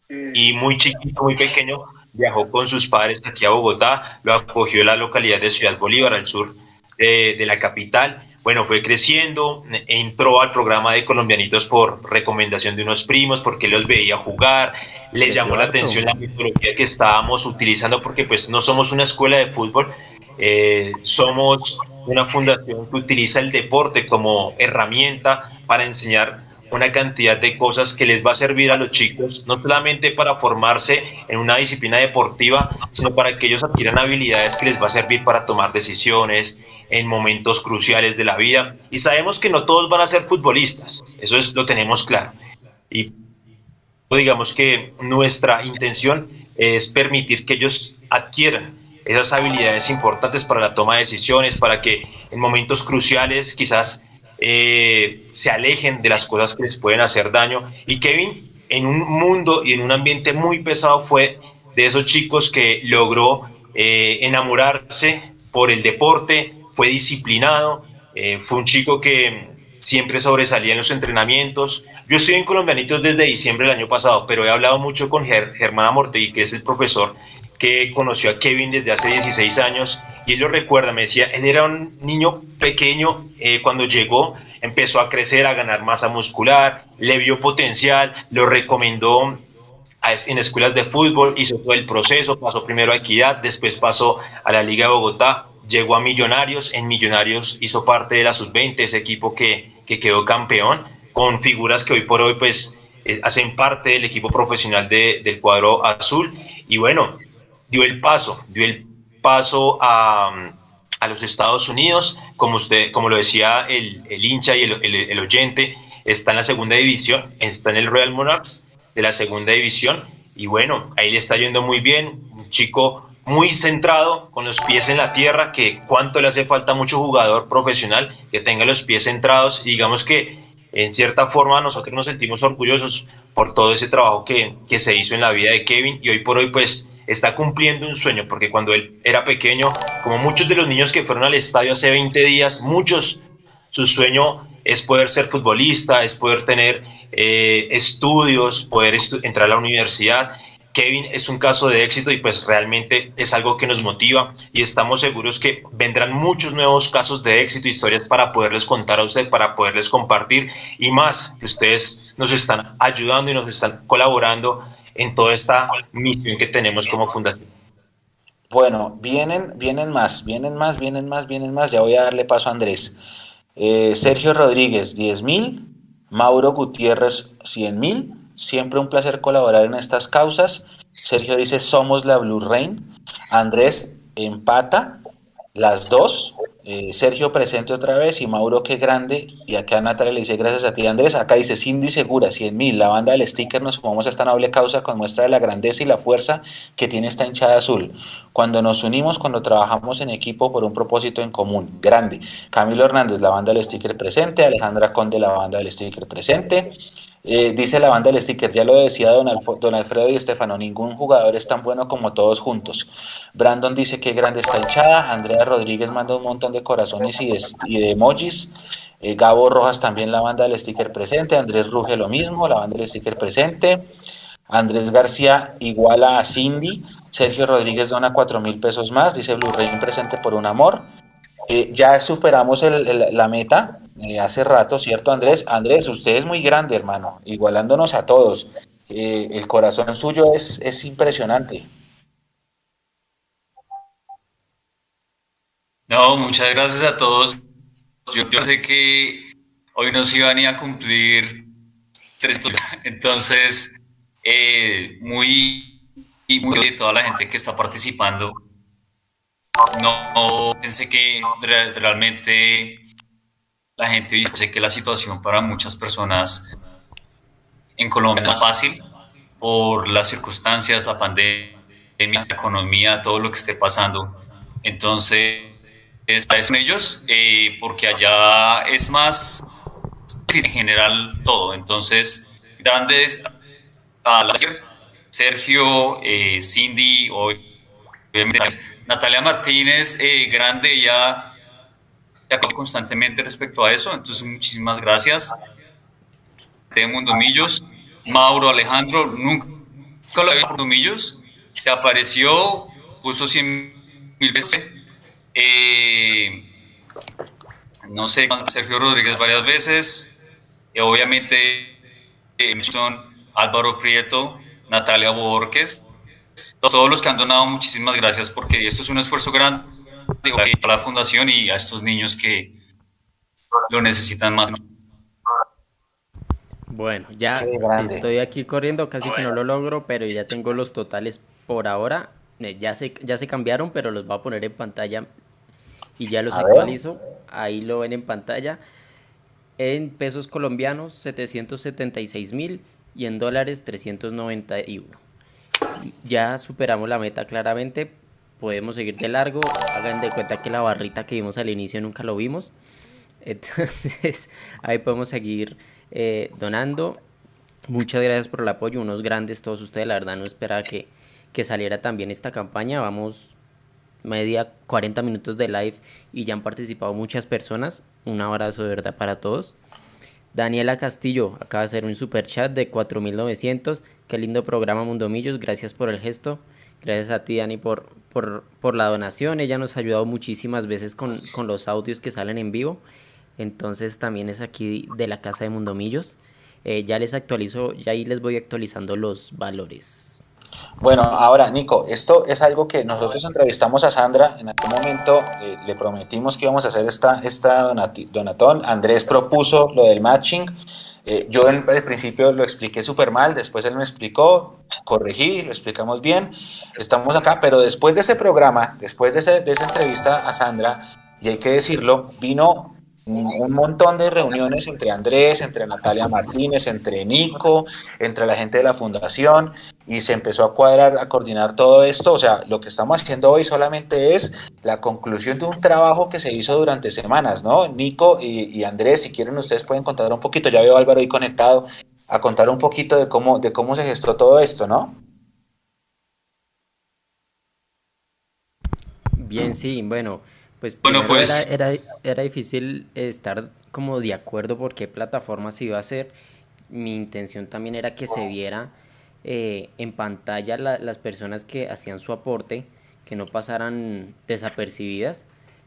y muy chiquito, muy pequeño, viajó con sus padres aquí a Bogotá, lo acogió en la localidad de Ciudad Bolívar, al sur de, la capital. Bueno, fue creciendo, entró al programa de colombianitos por recomendación de unos primos, porque los veía jugar, le llamó la atención la metodología que estábamos utilizando, porque pues no somos una escuela de fútbol, eh, somos una fundación que utiliza el deporte como herramienta para enseñar una cantidad de cosas que les va a servir a los chicos, no solamente para formarse en una disciplina deportiva, sino para que ellos adquieran habilidades que les va a servir para tomar decisiones en momentos cruciales de la vida. Y sabemos que no todos van a ser futbolistas, eso es, lo tenemos claro. Y digamos que nuestra intención es permitir que ellos adquieran esas habilidades importantes para la toma de decisiones, para que en momentos cruciales quizás eh, se alejen de las cosas que les pueden hacer daño. Y Kevin, en un mundo y en un ambiente muy pesado, fue de esos chicos que logró eh, enamorarse por el deporte, fue disciplinado, eh, fue un chico que siempre sobresalía en los entrenamientos. Yo estoy en Colombianitos desde diciembre del año pasado, pero he hablado mucho con Germán Amortegui, que es el profesor que conoció a Kevin desde hace 16 años y él lo recuerda, me decía, él era un niño pequeño eh, cuando llegó, empezó a crecer, a ganar masa muscular, le vio potencial, lo recomendó en escuelas de fútbol, hizo todo el proceso, pasó primero a Equidad, después pasó a la Liga de Bogotá, llegó a Millonarios, en Millonarios hizo parte de la sub-20, ese equipo que, que, quedó campeón, con figuras que hoy por hoy pues eh, hacen parte del equipo profesional de, del cuadro azul, y bueno, dio el paso, dio el paso a, a los Estados Unidos, como, usted, como lo decía el, el hincha y el, el, oyente, está en la segunda división, está en el Royal Monarchs de la segunda división, y bueno, ahí le está yendo muy bien, un chico muy centrado, con los pies en la tierra, que cuánto le hace falta mucho jugador profesional que tenga los pies centrados, y digamos que en cierta forma nosotros nos sentimos orgullosos por todo ese trabajo que, que se hizo en la vida de Kevin, y hoy por hoy pues está cumpliendo un sueño, porque cuando él era pequeño, como muchos de los niños que fueron al estadio hace 20 días, muchos, su sueño es poder ser futbolista, es poder tener eh, estudios, poder entrar a la universidad. Kevin es un caso de éxito y pues realmente es algo que nos motiva y estamos seguros que vendrán muchos nuevos casos de éxito, historias para poderles contar a usted, para poderles compartir y más que ustedes nos están ayudando y nos están colaborando en toda esta misión que tenemos como fundación. Bueno, vienen, vienen más, vienen más, vienen más, vienen más. Ya voy a darle paso a Andrés. Eh, Sergio Rodríguez, 10 mil. Mauro Gutiérrez, 100 mil. Siempre un placer colaborar en estas causas. Sergio dice, somos la Blue Rain. Andrés empata las dos. Eh, Sergio presente otra vez y Mauro qué grande. Y acá Natalia le dice gracias a ti Andrés. Acá dice Cindy Segura, 100 mil. La banda del sticker nos sumamos a esta noble causa con muestra de la grandeza y la fuerza que tiene esta hinchada azul. Cuando nos unimos, cuando trabajamos en equipo por un propósito en común. Grande. Camilo Hernández, la banda del sticker presente. Alejandra Conde, la banda del sticker presente. Eh, dice la banda del sticker, ya lo decía don, Alfredo y Estefano, ningún jugador es tan bueno como todos juntos. Brandon dice que grande está hinchada, Andrea Rodríguez manda un montón de corazones y de, emojis, eh, Gabo Rojas también la banda del sticker presente, Andrés Ruge lo mismo, la banda del sticker presente, Andrés García iguala a Cindy, Sergio Rodríguez dona cuatro mil pesos más, dice Blue Rain presente por un amor. Eh, ya superamos la meta eh, hace rato, ¿cierto, Andrés? Andrés, usted es muy grande, hermano, igualándonos a todos. Eh, el corazón suyo es, es impresionante. No, muchas gracias a todos. Yo, sé que hoy nos iban a cumplir tres, (laughs) entonces, muy, muy de toda la gente que está participando no, pensé que realmente la gente dice que la situación para muchas personas en Colombia no es fácil por las circunstancias, la pandemia, la economía, todo lo que esté pasando. Entonces, es ellos eh, porque allá es más en general todo. Entonces, grandes a Sergio, eh, Cindy, hoy Natalia Martínez, eh, grande, ya, constantemente respecto a eso, entonces muchísimas gracias. De Mundo Millos, Mauro Alejandro, nunca, lo había por Millos, se apareció, puso 100 mil veces. Eh, no sé, Sergio Rodríguez varias veces, y obviamente eh, son Álvaro Prieto, Natalia Borges, todos los que han donado, muchísimas gracias porque esto es un esfuerzo grande para la fundación y a estos niños que lo necesitan más. Bueno, ya estoy aquí corriendo, casi que no lo logro, pero ya tengo los totales por ahora. Eh, ya se, ya se cambiaron, pero los voy a poner en pantalla y ya los actualizo. Ahí lo ven en pantalla. En pesos colombianos, 776 mil y en dólares, 391 ya superamos la meta claramente, podemos seguir de largo, hagan de cuenta que la barrita que vimos al inicio nunca lo vimos, (laughs) entonces ahí podemos seguir eh, donando. Muchas gracias por el apoyo, unos grandes todos ustedes, la verdad no esperaba que, que saliera también esta campaña, vamos media 40 minutos de live y ya han participado muchas personas, un abrazo de verdad para todos. Daniela Castillo acaba de hacer un super chat de 4900. Qué lindo programa Mundo Millos. Gracias por el gesto. Gracias a ti, Dani, por, por, la donación. Ella nos ha ayudado muchísimas veces con, los audios que salen en vivo. Entonces también es aquí de la casa de Mundomillos. Eh, ya les actualizo, ya ahí les voy actualizando los valores. Bueno, ahora, Nico, esto es algo que nosotros entrevistamos a Sandra. En aquel momento eh, le prometimos que íbamos a hacer esta, esta donatón. Andrés propuso lo del matching. Eh, yo en el principio lo expliqué súper mal, después él me explicó, corregí, lo explicamos bien. Estamos acá, pero después de ese programa, después de, de esa entrevista a Sandra, y hay que decirlo, vino un montón de reuniones entre Andrés, entre Natalia Martínez, entre Nico, entre la gente de la fundación y se empezó a cuadrar, a coordinar todo esto. O sea, lo que estamos haciendo hoy solamente es la conclusión de un trabajo que se hizo durante semanas, ¿no? Nico y, Andrés, si quieren ustedes pueden contar un poquito, ya veo a Álvaro ahí conectado, a contar un poquito de cómo, de cómo se gestó todo esto, ¿no? Bien, sí, bueno. Pues, bueno, pues era, era, difícil estar como de acuerdo por qué plataforma se iba a hacer. Mi intención también era que se viera eh, en pantalla las personas que hacían su aporte, que no pasaran desapercibidas.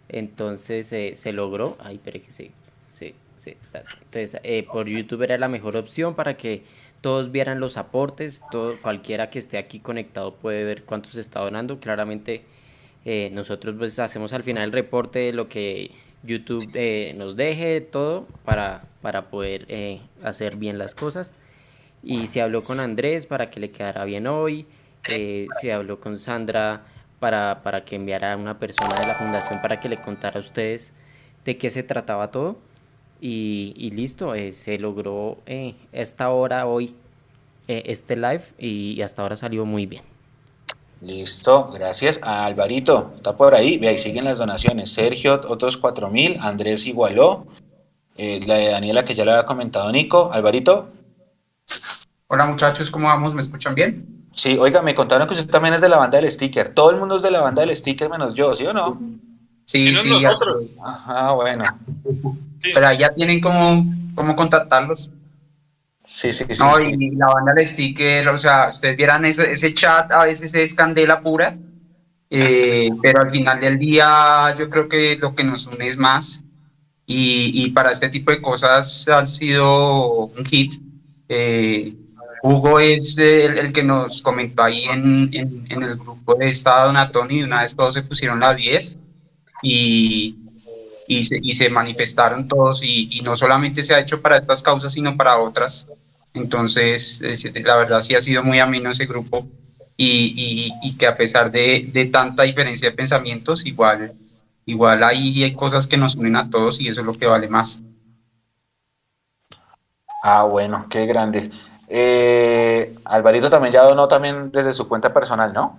Entonces eh, se logró. Ay, pero que se, se, se Entonces, eh, por YouTube era la mejor opción para que todos vieran los aportes, todo, cualquiera que esté aquí conectado puede ver cuánto se está donando. Claramente eh, nosotros pues hacemos al final el reporte de lo que YouTube nos deje, todo para, para poder hacer bien las cosas. Y se habló con Andrés para que le quedara bien hoy, se habló con Sandra para, para que enviara a una persona de la fundación para que le contara a ustedes de qué se trataba todo y, listo, eh, se logró eh, esta hora hoy, eh, este live y, hasta ahora salió muy bien. Listo, gracias. A Alvarito, está por ahí, ve ahí siguen las donaciones. Sergio, otros cuatro mil, Andrés igualó, la de Daniela que ya le había comentado Nico. Alvarito. Hola muchachos, ¿cómo vamos? ¿Me escuchan bien? Sí, oiga, me contaron que usted también es de la banda del sticker. Todo el mundo es de la banda del sticker menos yo, ¿sí o no? Sí, sí, nosotros? Ah, bueno. Pero ahí ya tienen cómo, cómo contactarlos. Sí, sí, sí. No, y la banda del sticker, o sea, ustedes vieran ese, ese chat, a veces es candela pura, eh, pero al final del día yo creo que lo que nos une es más. Y, y para este tipo de cosas ha sido un hit. Eh, Hugo es el, el, que nos comentó ahí en, en, en el grupo de Estado Donatón y de una vez todos se pusieron las 10 y, y, se, y se manifestaron todos y, y, no solamente se ha hecho para estas causas, sino para otras. Entonces, la verdad sí ha sido muy ameno ese grupo y, y que a pesar de, de, tanta diferencia de pensamientos, igual, igual hay, hay cosas que nos unen a todos y eso es lo que vale más. Ah, bueno, qué grande. Eh, Alvarito también ya donó también desde su cuenta personal, ¿no?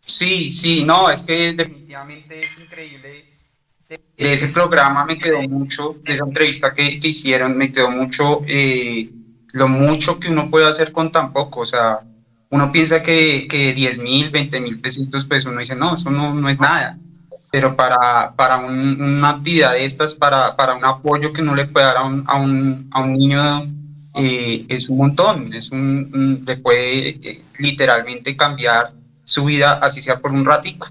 Sí, sí, no, es que definitivamente es increíble. De ese programa me quedó mucho, de esa entrevista que, que hicieron, me quedó mucho eh, lo mucho que uno puede hacer con tan poco. O sea, uno piensa que, que 10 mil, 20 mil pesitos, pues uno dice, no, eso no, no es nada. Pero para, para un, una actividad de estas, para, para un apoyo que uno le puede dar a un, a un, a un niño, eh, es un montón. Es un, le puede eh, literalmente cambiar su vida, así sea por un ratico.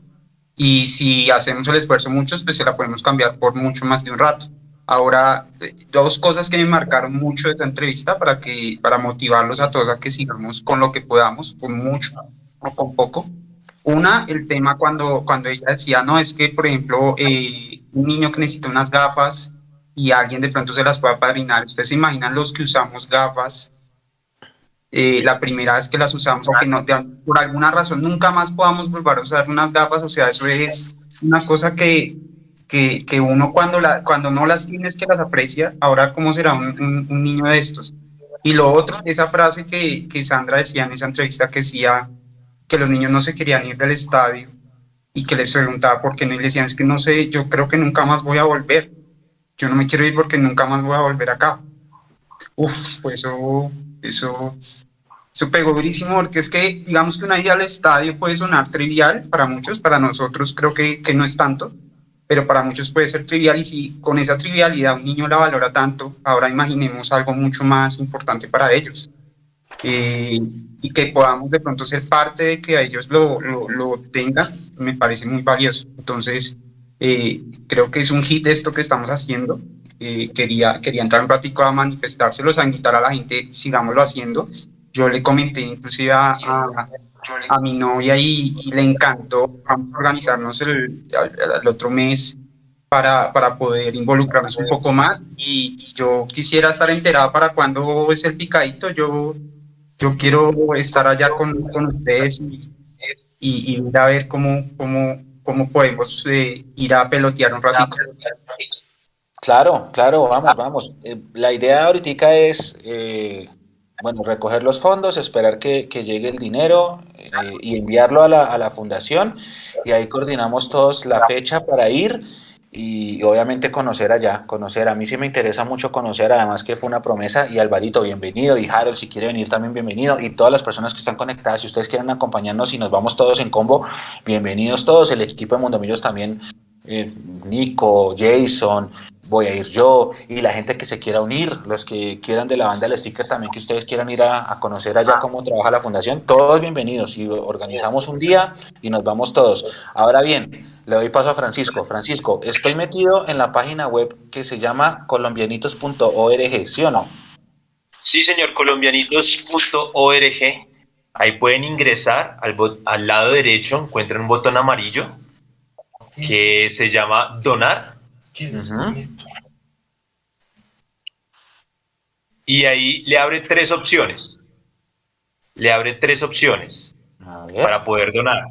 Y si hacemos el esfuerzo muchos, pues se la podemos cambiar por mucho más de un rato. Ahora, dos cosas que me marcaron mucho de esta entrevista para, que, para motivarlos a todos a que sigamos con lo que podamos, con mucho o con poco. Una, el tema cuando, cuando ella decía, no, es que, por ejemplo, eh, un niño que necesita unas gafas y alguien de pronto se las pueda padrinar. Ustedes se imaginan los que usamos gafas eh, la primera vez que las usamos o que no, por alguna razón nunca más podamos volver a usar unas gafas, o sea, eso es una cosa que, que, que uno cuando, la, cuando no las tiene es que las aprecia, ahora cómo será un, un, niño de estos. Y lo otro, esa frase que, que Sandra decía en esa entrevista que decía que los niños no se querían ir del estadio y que les preguntaba por qué no y le decían, es que no sé, yo creo que nunca más voy a volver. Yo no me quiero ir porque nunca más voy a volver acá. Uf, pues eso eso, eso pegó durísimo porque es que, digamos que una ida al estadio puede sonar trivial para muchos, para nosotros creo que, que no es tanto, pero para muchos puede ser trivial y si con esa trivialidad un niño la valora tanto, ahora imaginemos algo mucho más importante para ellos. Eh, y que podamos de pronto ser parte de que a ellos lo, lo, lo tengan, me parece muy valioso. Entonces, eh, creo que es un hit esto que estamos haciendo eh, quería, quería entrar un ratico a manifestárselos, a invitar a la gente, sigámoslo haciendo. Yo le comenté inclusive a, a, mi novia y, le encantó. Vamos a organizarnos el, el, otro mes para, para, poder involucrarnos un poco más y, yo quisiera estar enterada para cuando es el picadito. Yo, yo quiero estar allá con, con ustedes y, y, ir a ver cómo, cómo, cómo podemos eh, ir a pelotear un ratito. Claro, claro, vamos, vamos. Eh, la idea ahorita es, eh, bueno, recoger los fondos, esperar que, que llegue el dinero eh, y enviarlo a la, a la, fundación y ahí coordinamos todos la fecha para ir y obviamente conocer allá, conocer. A mí sí me interesa mucho conocer, además que fue una promesa y Alvarito, bienvenido y Harold, si quiere venir también bienvenido y todas las personas que están conectadas, si ustedes quieren acompañarnos y nos vamos todos en combo, bienvenidos todos, el equipo de Mundomillos también, Nico, Jason voy a ir yo y la gente que se quiera unir, los que quieran de la banda del sticker también, que ustedes quieran ir a, conocer allá cómo trabaja la fundación, todos bienvenidos y organizamos un día y nos vamos todos. Ahora bien, le doy paso a Francisco. Francisco, estoy metido en la página web que se llama colombianitos.org, ¿sí o no? Sí, señor, colombianitos.org. Ahí pueden ingresar al lado derecho, encuentran un botón amarillo que se llama donar. Y ahí le abre tres opciones. Le abre tres opciones para poder donar.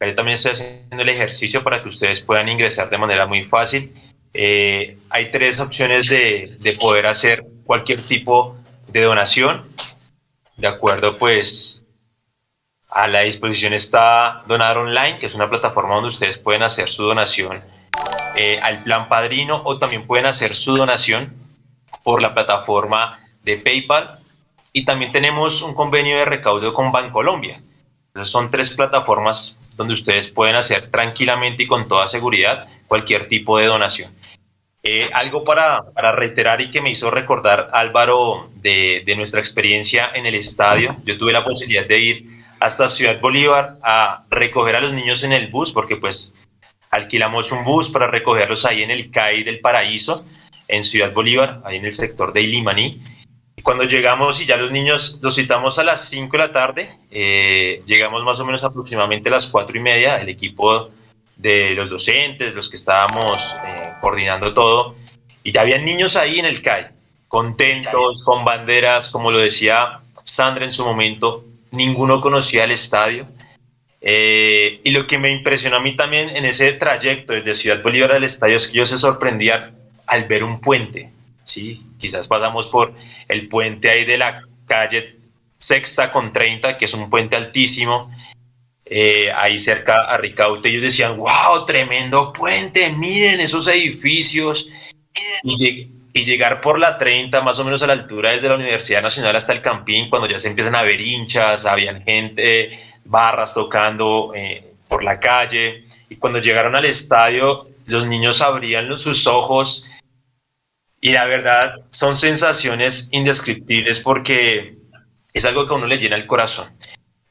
Yo también estoy haciendo el ejercicio para que ustedes puedan ingresar de manera muy fácil. Eh, hay tres opciones de, de, poder hacer cualquier tipo de donación. De acuerdo, pues a la disposición está Donar Online, que es una plataforma donde ustedes pueden hacer su donación eh, al plan padrino o también pueden hacer su donación por la plataforma de PayPal. Y también tenemos un convenio de recaudo con Bancolombia. Entonces son tres plataformas donde ustedes pueden hacer tranquilamente y con toda seguridad cualquier tipo de donación. Eh, algo para, para, reiterar y que me hizo recordar Álvaro de, de, nuestra experiencia en el estadio. Yo tuve la posibilidad de ir hasta Ciudad Bolívar a recoger a los niños en el bus, porque pues alquilamos un bus para recogerlos ahí en el CAI del Paraíso, en Ciudad Bolívar, ahí en el sector de Ilimaní cuando llegamos y ya los niños los citamos a las 5 de la tarde, eh, llegamos más o menos aproximadamente a las 4 y media, el equipo de los docentes, los que estábamos eh, coordinando todo, y ya habían niños ahí en el CAI, contentos, con banderas, como lo decía Sandra en su momento, ninguno conocía el estadio. Eh, y lo que me impresionó a mí también en ese trayecto desde Ciudad Bolívar al estadio es que ellos se sorprendían al ver un puente, ¿sí? Quizás pasamos por el puente ahí de la calle Sexta con 30, que es un puente altísimo, eh, ahí cerca a Ricaute. Ellos decían, wow, tremendo puente, miren esos edificios. Y, y, llegar por la 30, más o menos a la altura desde la Universidad Nacional hasta el Campín, cuando ya se empiezan a ver hinchas, habían gente, barras tocando eh, por la calle. Y cuando llegaron al estadio, los niños abrían sus ojos y la verdad son sensaciones indescriptibles porque es algo que a uno le llena el corazón.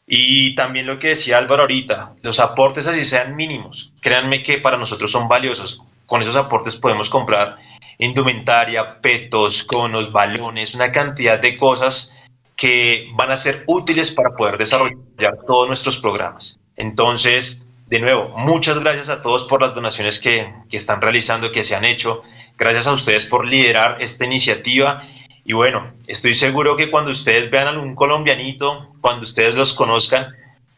Y también lo que decía Álvaro ahorita, los aportes así sean mínimos, créanme que para nosotros son valiosos. Con esos aportes podemos comprar indumentaria, petos, conos, balones, una cantidad de cosas que van a ser útiles para poder desarrollar todos nuestros programas. Entonces, de nuevo, muchas gracias a todos por las donaciones que, que están realizando, que se han hecho. Gracias a ustedes por liderar esta iniciativa. Y bueno, estoy seguro que cuando ustedes vean a algún colombianito, cuando ustedes los conozcan,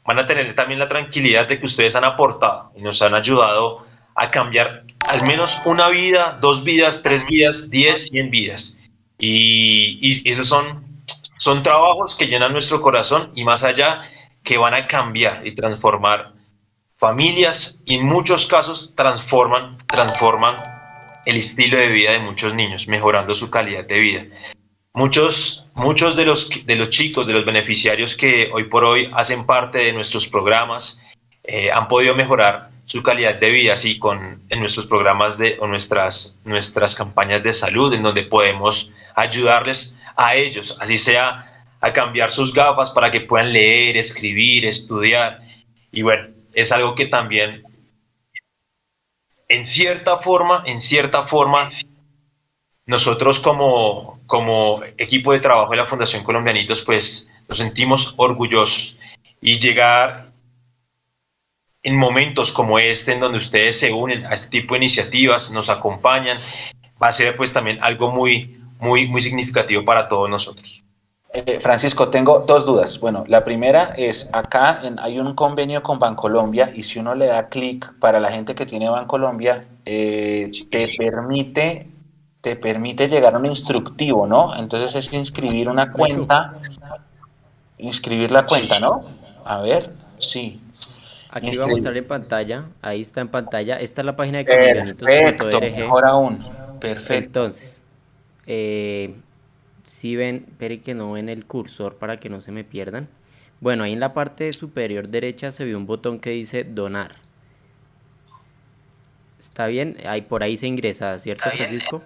van a tener también la tranquilidad de que ustedes han aportado y nos han ayudado a cambiar al menos una vida, dos vidas, tres vidas, diez, cien vidas. Y, y esos son, son trabajos que llenan nuestro corazón y más allá que van a cambiar y transformar familias y en muchos casos transforman, transforman el estilo de vida de muchos niños, mejorando su calidad de vida. Muchos, muchos de, los, de los chicos, de los beneficiarios que hoy por hoy hacen parte de nuestros programas, eh, han podido mejorar su calidad de vida, así con en nuestros programas de, o nuestras, nuestras campañas de salud, en donde podemos ayudarles a ellos, así sea a cambiar sus gafas para que puedan leer, escribir, estudiar. Y bueno, es algo que también en cierta forma, en cierta forma, nosotros como, como equipo de trabajo de la Fundación Colombianitos, pues nos sentimos orgullosos y llegar en momentos como este, en donde ustedes se unen a este tipo de iniciativas, nos acompañan, va a ser pues también algo muy, muy, muy significativo para todos nosotros. Eh, Francisco, tengo dos dudas. Bueno, la primera es, acá hay un convenio con Bancolombia y si uno le da clic para la gente que tiene Bancolombia, eh, te, permite, te permite llegar a un instructivo, ¿no? Entonces es inscribir una cuenta, inscribir la cuenta, ¿no? A ver, sí. Aquí va a mostrar en pantalla, ahí está en pantalla, esta es la página de Perfecto, mejor aún, perfecto. Entonces, eh, si ven, esperen que no ven el cursor para que no se me pierdan. Bueno, ahí en la parte superior derecha se ve un botón que dice donar. ¿Está bien? Ahí por ahí se ingresa, ¿cierto, Francisco?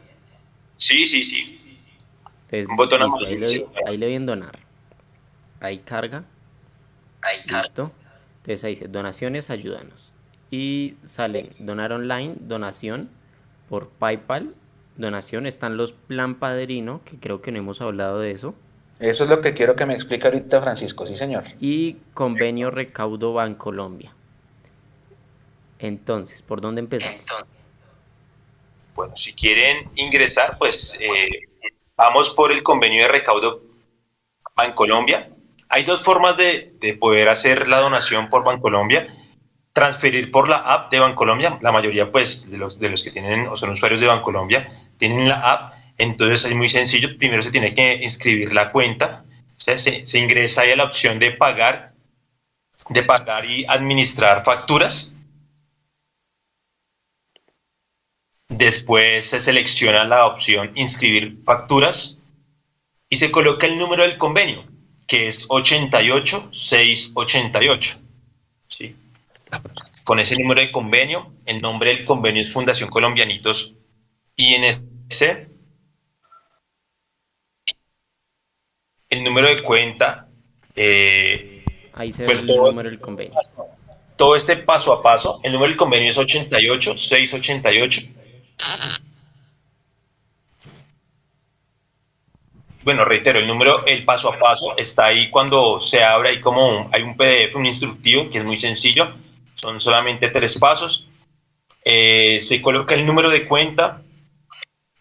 Sí, sí, sí. Entonces, un botón ahí, le, ahí le donar. Ahí carga. Ahí carga. Listo. Entonces ahí dice donaciones, ayúdanos. Y salen donar online, donación por PayPal donación están los plan padrino, que creo que no hemos hablado de eso. Eso es lo que quiero que me explique ahorita Francisco, sí señor. Y convenio recaudo Bancolombia. Entonces, ¿por dónde empezamos? Bueno, si quieren ingresar, pues eh, vamos por el convenio de recaudo Bancolombia. Hay dos formas de, de poder hacer la donación por Bancolombia. Transferir por la app de Bancolombia. La mayoría, pues, de los, de los que tienen o son usuarios de Bancolombia, tienen la app. Entonces es muy sencillo. Primero se tiene que inscribir la cuenta. Se, ingresa ahí a la opción de pagar, de pagar y administrar facturas Después se selecciona la opción inscribir facturas y se coloca el número del convenio, que es 88688. ¿sí? Con ese número de convenio, el nombre del convenio es Fundación Colombianitos INS. El número de cuenta. Eh, Ahí se ve pues el número del convenio. Todo este paso a paso, el número del convenio es 88688 bueno, reitero, el número, el paso a paso está ahí cuando se abre, hay como hay un PDF, un instructivo que es muy sencillo, son solamente tres pasos. Eh, se coloca el número de cuenta,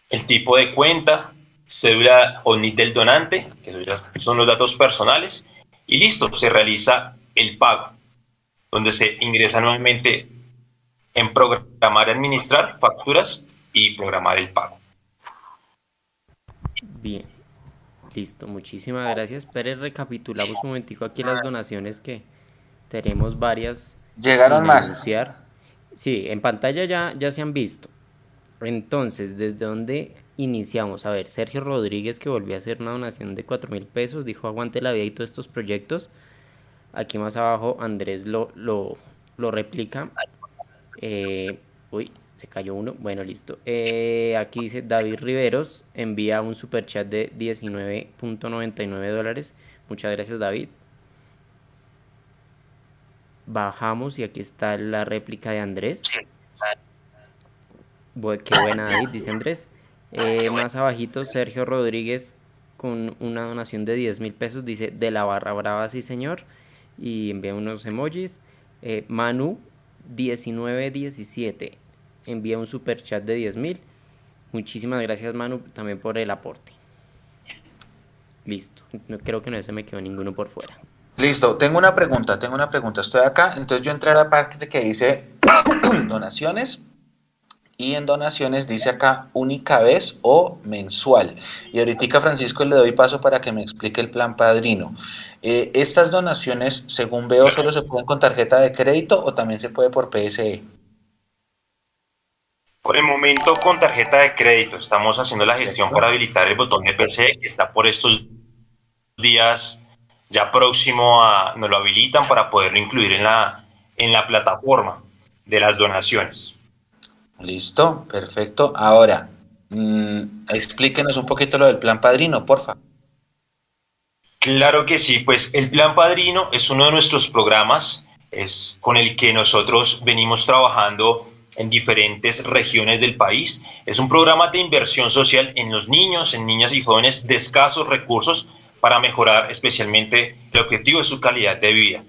el tipo de cuenta, cédula o NIT del donante, que son los datos personales, y listo, se realiza el pago, donde se ingresa nuevamente en programar y administrar facturas y programar el pago. Bien, listo, muchísimas gracias. Pero recapitulamos un momentico aquí las donaciones que tenemos varias. Llegaron más. Sí, en pantalla ya, ya se han visto. Entonces, ¿desde dónde iniciamos? A ver, Sergio Rodríguez que volvió a hacer una donación de 4 mil pesos, dijo aguante la vida y todos estos proyectos. Aquí más abajo Andrés lo, lo, lo replica. Eh, uy, se cayó uno. Bueno, listo. Eh, aquí dice David Riveros envía un super chat de 19.99 dólares. Muchas gracias, David. Bajamos y aquí está la réplica de Andrés. Qué buena, David, dice Andrés. Eh, más abajito, Sergio Rodríguez con una donación de 10 mil pesos. Dice de la barra brava, sí, señor. Y envía unos emojis. Eh, Manu 1917 envía un super chat de 10 mil. Muchísimas gracias Manu también por el aporte. Listo, no, creo que no se me quedó ninguno por fuera. Listo, tengo una pregunta, tengo una pregunta. Estoy acá, entonces yo entré a la parte que dice (coughs) donaciones y en donaciones dice acá única vez o mensual. Y ahorita Francisco le doy paso para que me explique el plan padrino. Eh, ¿Estas donaciones, según veo, solo se pueden con tarjeta de crédito o también se puede por PSE? Por el momento con tarjeta de crédito estamos haciendo la gestión para habilitar el botón de PC que está por estos días ya próximo a nos lo habilitan para poderlo incluir en la en la plataforma de las donaciones. Listo, perfecto. Ahora, mmm, explíquenos un poquito lo del plan padrino, porfa. Claro que sí, pues el plan padrino es uno de nuestros programas, es con el que nosotros venimos trabajando en diferentes regiones del país. Es un programa de inversión social en los niños, en niñas y jóvenes de escasos recursos para mejorar especialmente el objetivo de su calidad de vida.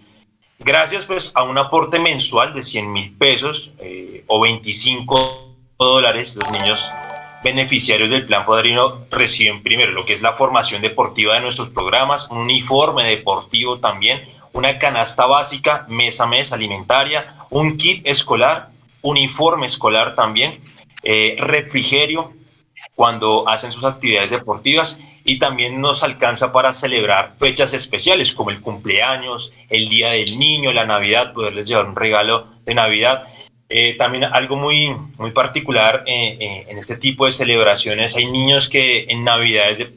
Gracias pues a un aporte mensual de 100 mil pesos eh, o 25 dólares, los niños beneficiarios del Plan Padrino reciben primero lo que es la formación deportiva de nuestros programas, un uniforme deportivo también, una canasta básica mes a mes alimentaria, un kit escolar uniforme escolar también, eh, refrigerio cuando hacen sus actividades deportivas y también nos alcanza para celebrar fechas especiales como el cumpleaños, el Día del Niño, la Navidad, poderles llevar un regalo de Navidad. Eh, también algo muy, muy particular eh, en este tipo de celebraciones, hay niños que en Navidades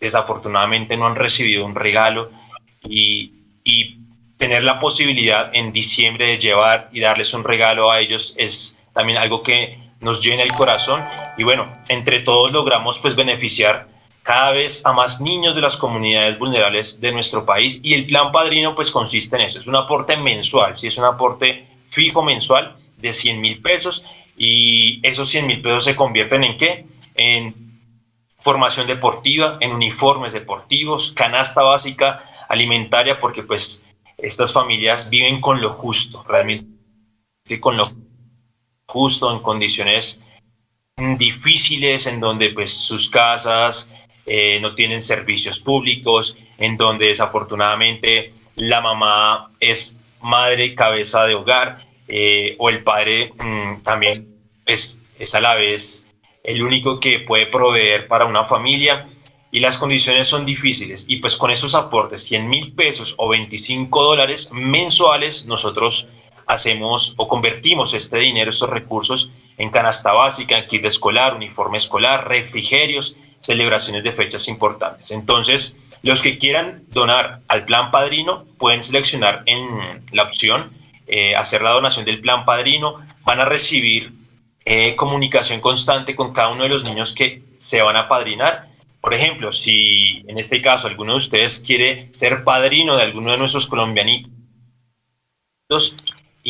desafortunadamente no han recibido un regalo y, y tener la posibilidad en diciembre de llevar y darles un regalo a ellos es también algo que nos llena el corazón. Y bueno, entre todos logramos pues beneficiar cada vez a más niños de las comunidades vulnerables de nuestro país. Y el plan padrino pues consiste en eso, es un aporte mensual, si es un aporte fijo mensual de 100 mil pesos. Y esos 100 mil pesos se convierten en qué? En formación deportiva, en uniformes deportivos, canasta básica alimentaria, porque pues estas familias viven con lo justo, realmente con lo justo, en condiciones difíciles, en donde pues sus casas eh, no tienen servicios públicos, en donde desafortunadamente la mamá es madre cabeza de hogar eh, o el padre mm, también es, es a la vez el único que puede proveer para una familia y las condiciones son difíciles. Y pues con esos aportes, 100 mil pesos o 25 dólares mensuales, nosotros hacemos o convertimos este dinero, estos recursos, en canasta básica, en kit escolar, uniforme escolar, refrigerios, celebraciones de fechas importantes. Entonces, los que quieran donar al plan padrino pueden seleccionar en la opción eh, hacer la donación del plan padrino. Van a recibir eh, comunicación constante con cada uno de los niños que se van a padrinar. Por ejemplo, si en este caso alguno de ustedes quiere ser padrino de alguno de nuestros colombianitos,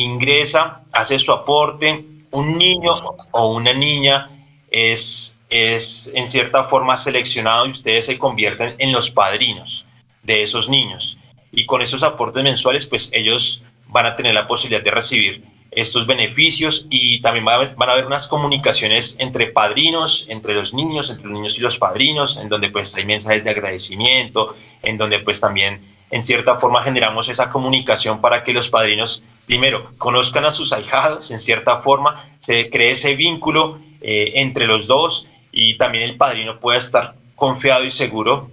ingresa, hace su aporte. Un niño o una niña es es en cierta forma seleccionado y ustedes se convierten en los padrinos de esos niños. Y con esos aportes mensuales, pues ellos van a tener la posibilidad de recibir estos beneficios y también van a, haber, unas comunicaciones entre padrinos, entre los niños, entre los niños y los padrinos, en donde pues hay mensajes de agradecimiento, en donde pues también en cierta forma generamos esa comunicación para que los padrinos primero conozcan a sus ahijados, en cierta forma se cree ese vínculo eh, entre los dos y también el padrino puede estar confiado y seguro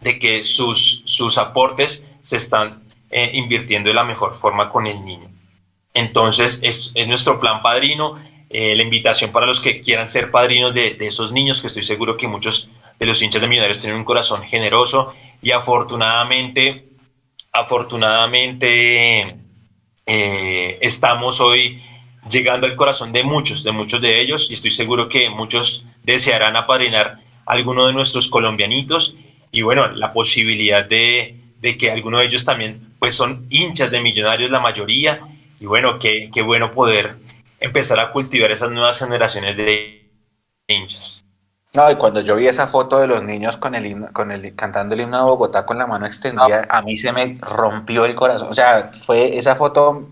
de que sus, sus aportes se están eh, invirtiendo de la mejor forma con el niño. Entonces, es, es nuestro plan padrino, eh, la invitación para los que quieran ser padrinos de, de, esos niños, que estoy seguro que muchos de los hinchas de Millonarios tienen un corazón generoso y afortunadamente, afortunadamente eh, estamos hoy llegando al corazón de muchos, de muchos de ellos, y estoy seguro que muchos desearán apadrinar a alguno de nuestros colombianitos, y bueno, la posibilidad de, que alguno de ellos también pues son hinchas de millonarios la mayoría, y bueno, qué, qué bueno poder empezar a cultivar esas nuevas generaciones de hinchas. No, y cuando yo vi esa foto de los niños con el, con el cantando el himno de Bogotá con la mano extendida, a mí se me rompió el corazón. O sea, fue esa foto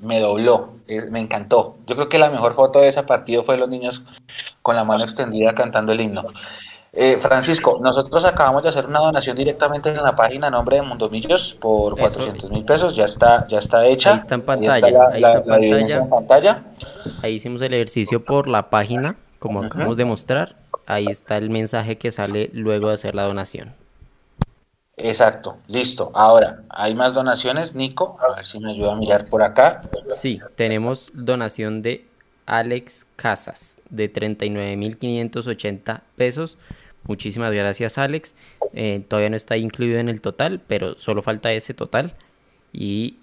me dobló, me encantó. Yo creo que la mejor foto de ese partido fue los niños con la mano extendida cantando el himno. Eh, Francisco, nosotros acabamos de hacer una donación directamente en la página nombre de Mundomillos por 400 mil pesos, ya está, ya está hecha. Ahí está en pantalla. ahí, está en pantalla. ahí hicimos el ejercicio por la página, como acabamos de mostrar. Ahí está el mensaje que sale luego de hacer la donación. Exacto, listo. Ahora, ¿hay más donaciones, Nico? A ver si me ayuda a mirar por acá. Sí, tenemos donación de Alex Casas de 39.580 pesos. Muchísimas gracias, Alex. Eh, todavía no está incluido en el total, pero solo falta ese total. Y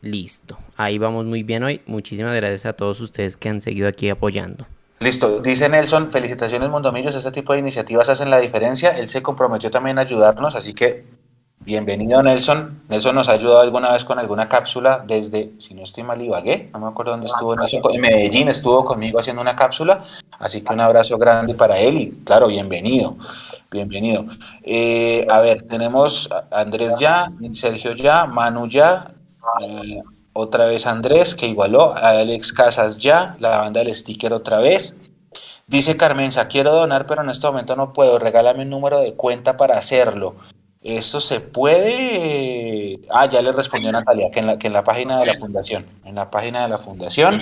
listo. Ahí vamos muy bien hoy. Muchísimas gracias a todos ustedes que han seguido aquí apoyando. Listo, dice Nelson, felicitaciones Mondomillos, este tipo de iniciativas hacen la diferencia, él se comprometió también a ayudarnos, así que bienvenido Nelson. Nelson nos ha ayudado alguna vez con alguna cápsula desde, si no estoy mal, Ibagué, no me acuerdo dónde estuvo Nelson, en Medellín estuvo conmigo haciendo una cápsula, así que un abrazo grande para él y claro, bienvenido, bienvenido. Eh, a ver, tenemos Andrés ya, Sergio ya, Manu ya. Eh, otra vez Andrés, que igualó, a Alex Casas ya, la banda del sticker otra vez. Dice Carmenza, quiero donar, pero en este momento no puedo, regálame un número de cuenta para hacerlo. ¿Eso se puede? Ah, ya le respondió Natalia, que en la, que en la página de la fundación, en la página de la fundación.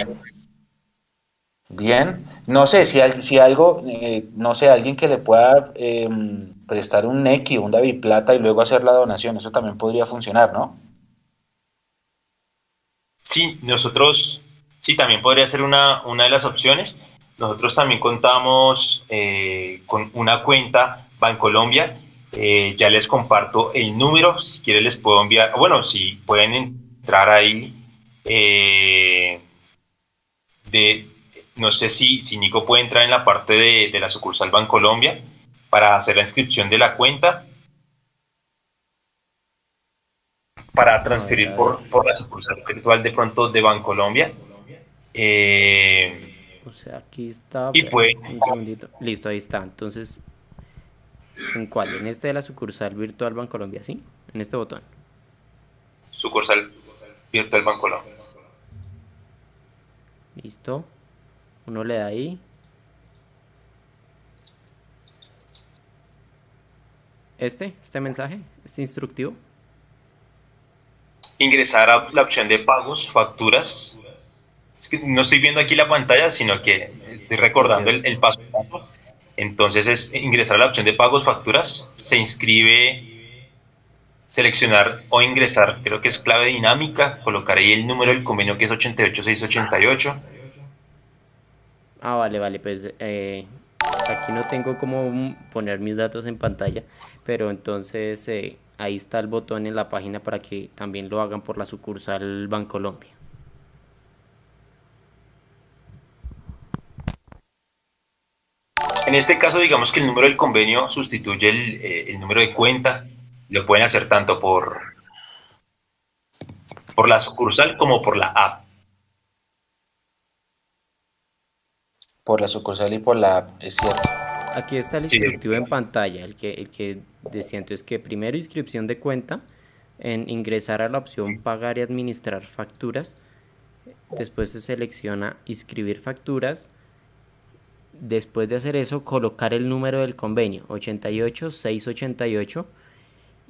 Bien, no sé si, si algo, eh, no sé, alguien que le pueda em, prestar un Neki, un David Plata y luego hacer la donación, eso también podría funcionar, ¿no? Sí, nosotros, sí, también podría ser una, una de las opciones. Nosotros también contamos eh, con una cuenta Bancolombia. Eh, ya les comparto el número, si quieren les puedo enviar, bueno, si pueden entrar ahí, eh, de, no sé si, si Nico puede entrar en la parte de, de la sucursal Bancolombia para hacer la inscripción de la cuenta para transferir por, por, la sucursal virtual de pronto de Bancolombia. Eh, o sea, aquí está. Y pues, un segundito. Listo, ahí está. Entonces, ¿En cuál? En este de la sucursal virtual Bancolombia, ¿sí? En este botón. Sucursal virtual Bancolombia. Listo. Uno le da ahí. Este, este mensaje, este instructivo. Ingresar a la opción de pagos, facturas. No estoy viendo aquí la pantalla, sino que estoy recordando el, el paso. Entonces es ingresar a la opción de pagos, facturas, se inscribe, seleccionar o ingresar, creo que es clave dinámica, colocar ahí el número del convenio que es 88688. Ah, vale, vale, pues eh, aquí no tengo cómo poner mis datos en pantalla, pero entonces eh, ahí está el botón en la página para que también lo hagan por la sucursal Bancolombia. En este caso, digamos que el número del convenio sustituye el, eh, el número de cuenta. Lo pueden hacer tanto por, por la sucursal como por la app. Por la sucursal y por la app, es cierto. Aquí está el instructivo en pantalla, el que, el que decía entonces que primero inscripción de cuenta, en ingresar a la opción pagar y administrar facturas, después se selecciona inscribir facturas, después de hacer eso colocar el número del convenio 88688